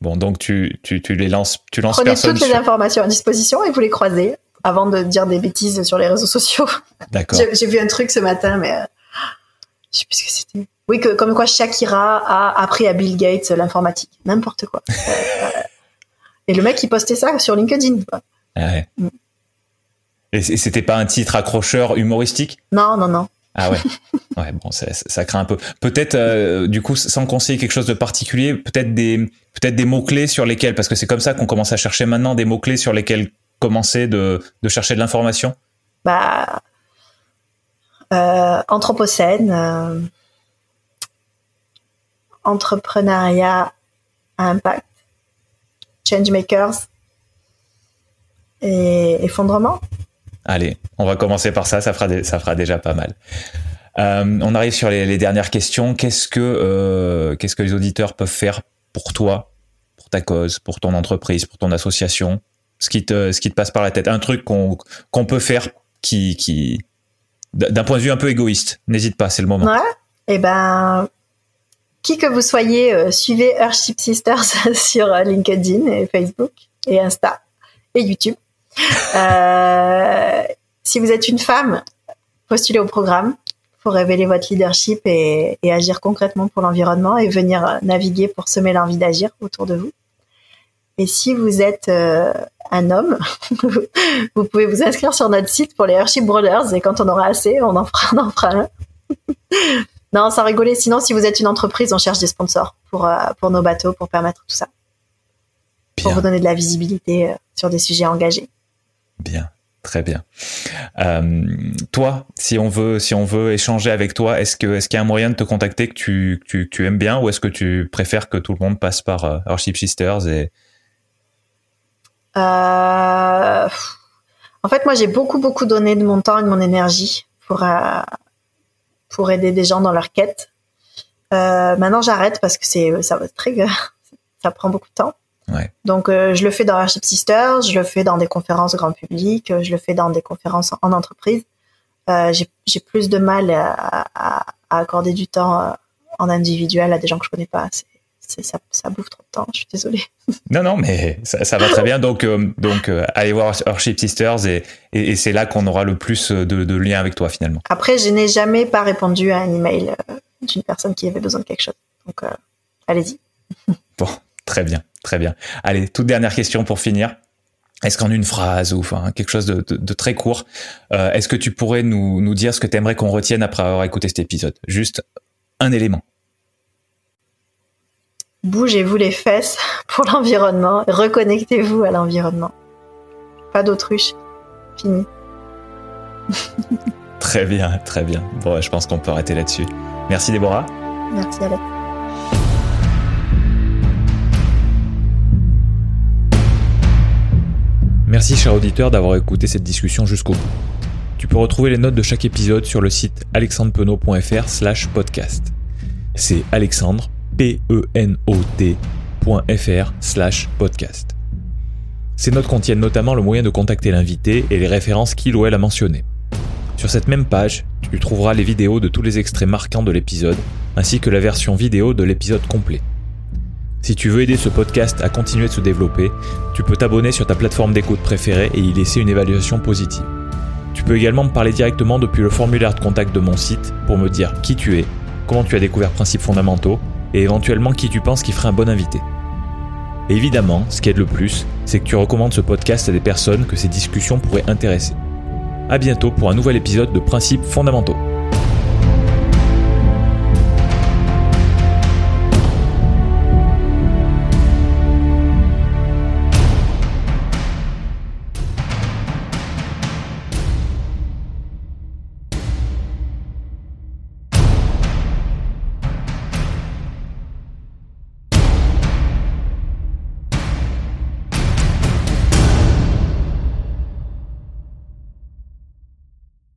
Bon, donc tu, tu, tu les lances, tu lances Prenez toutes les informations à disposition et vous les croisez avant de dire des bêtises sur les réseaux sociaux. D'accord. J'ai vu un truc ce matin, mais euh, je sais plus ce que c'était. Oui, que, comme quoi Shakira a appris à Bill Gates l'informatique. N'importe quoi. Euh, et le mec, il postait ça sur LinkedIn. Ah ouais. Mm. Et c'était pas un titre accrocheur humoristique? Non, non, non. Ah ouais. Ouais, bon, ça, craint un peu. Peut-être, euh, du coup, sans conseiller quelque chose de particulier, peut-être des, peut-être des mots clés sur lesquels, parce que c'est comme ça qu'on commence à chercher maintenant des mots clés sur lesquels commencer de, chercher de l'information. Bah, euh, anthropocène, euh, entrepreneuriat impact, changemakers et effondrement. Allez, on va commencer par ça, ça fera, ça fera déjà pas mal. Euh, on arrive sur les, dernières questions. Qu'est-ce que, euh, qu'est-ce que les auditeurs peuvent faire pour toi, pour ta cause, pour ton entreprise, pour ton association? Ce qui te, ce qui te passe par la tête. Un truc qu'on, peut faire qui, qui, d'un point de vue un peu égoïste. N'hésite pas, c'est le moment. Ouais. Eh ben, qui que vous soyez, euh, suivez Earthship Sisters sur LinkedIn et Facebook et Insta et YouTube. Euh, si vous êtes une femme, postulez au programme pour révéler votre leadership et, agir concrètement pour l'environnement et venir naviguer pour semer l'envie d'agir autour de vous. Et si vous êtes euh, un homme, vous pouvez vous inscrire sur notre site pour les Airship Brothers et quand on aura assez, on en fera, on en fera un. non, sans rigoler. Sinon, si vous êtes une entreprise, on cherche des sponsors pour, euh, pour nos bateaux, pour permettre tout ça. Pour vous donner de la visibilité sur des sujets engagés. Bien, très bien. Euh, toi, si on veut, si on veut échanger avec toi, est-ce que est-ce qu'il y a un moyen de te contacter que tu, tu, tu aimes bien, ou est-ce que tu préfères que tout le monde passe par euh, Sisters et euh, En fait, moi, j'ai beaucoup beaucoup donné de mon temps et de mon énergie pour pour aider des gens dans leur quête. maintenant, j'arrête parce que c'est ça va très ça prend beaucoup de temps. Donc, euh, je le fais dans Airship Sisters, je le fais dans des conférences grand public, euh, je le fais dans des conférences en entreprise. Euh, j'ai plus de mal à, accorder du temps en individuel à des gens que je connais pas. ça, ça, bouffe trop de temps. Je suis désolée. Non, non, mais ça, va très bien. Donc, donc allez voir Earthship Sisters et, et, c'est là qu'on aura le plus de, de liens avec toi finalement. Après, je n'ai jamais pas répondu à un email d'une personne qui avait besoin de quelque chose. Donc, allez-y. Bon, très bien. Très bien. Allez, toute dernière question pour finir. Est-ce qu'en une phrase ou enfin quelque chose de, très court, euh, est-ce que tu pourrais nous, nous dire ce que tu aimerais qu'on retienne après avoir écouté cet épisode? Juste un élément. Bougez-vous les fesses pour l'environnement, reconnectez-vous à l'environnement. Pas d'autruche. Fini. très bien, très bien. Bon, je pense qu'on peut arrêter là-dessus. Merci Déborah. Merci Alex. Merci cher auditeur d'avoir écouté cette discussion jusqu'au bout. Tu peux retrouver les notes de chaque épisode sur le site alexandrepenot.fr slash podcast. C'est alexandre, P-E-N-O-T.fr slash podcast. Ces notes contiennent notamment le moyen de contacter l'invité et les références qu'il ou elle a mentionnées. Sur cette même page, tu trouveras les vidéos de tous les extraits marquants de l'épisode, ainsi que la version vidéo de l'épisode complet. Si tu veux aider ce podcast à continuer de se développer, tu peux t'abonner sur ta plateforme d'écoute préférée et y laisser une évaluation positive. Tu peux également me parler directement depuis le formulaire de contact de mon site pour me dire qui tu es, comment tu as découvert Principes fondamentaux et éventuellement qui tu penses qui ferait un bon invité. Évidemment, ce qui aide le plus, c'est que tu recommandes ce podcast à des personnes que ces discussions pourraient intéresser. A bientôt pour un nouvel épisode de Principes fondamentaux.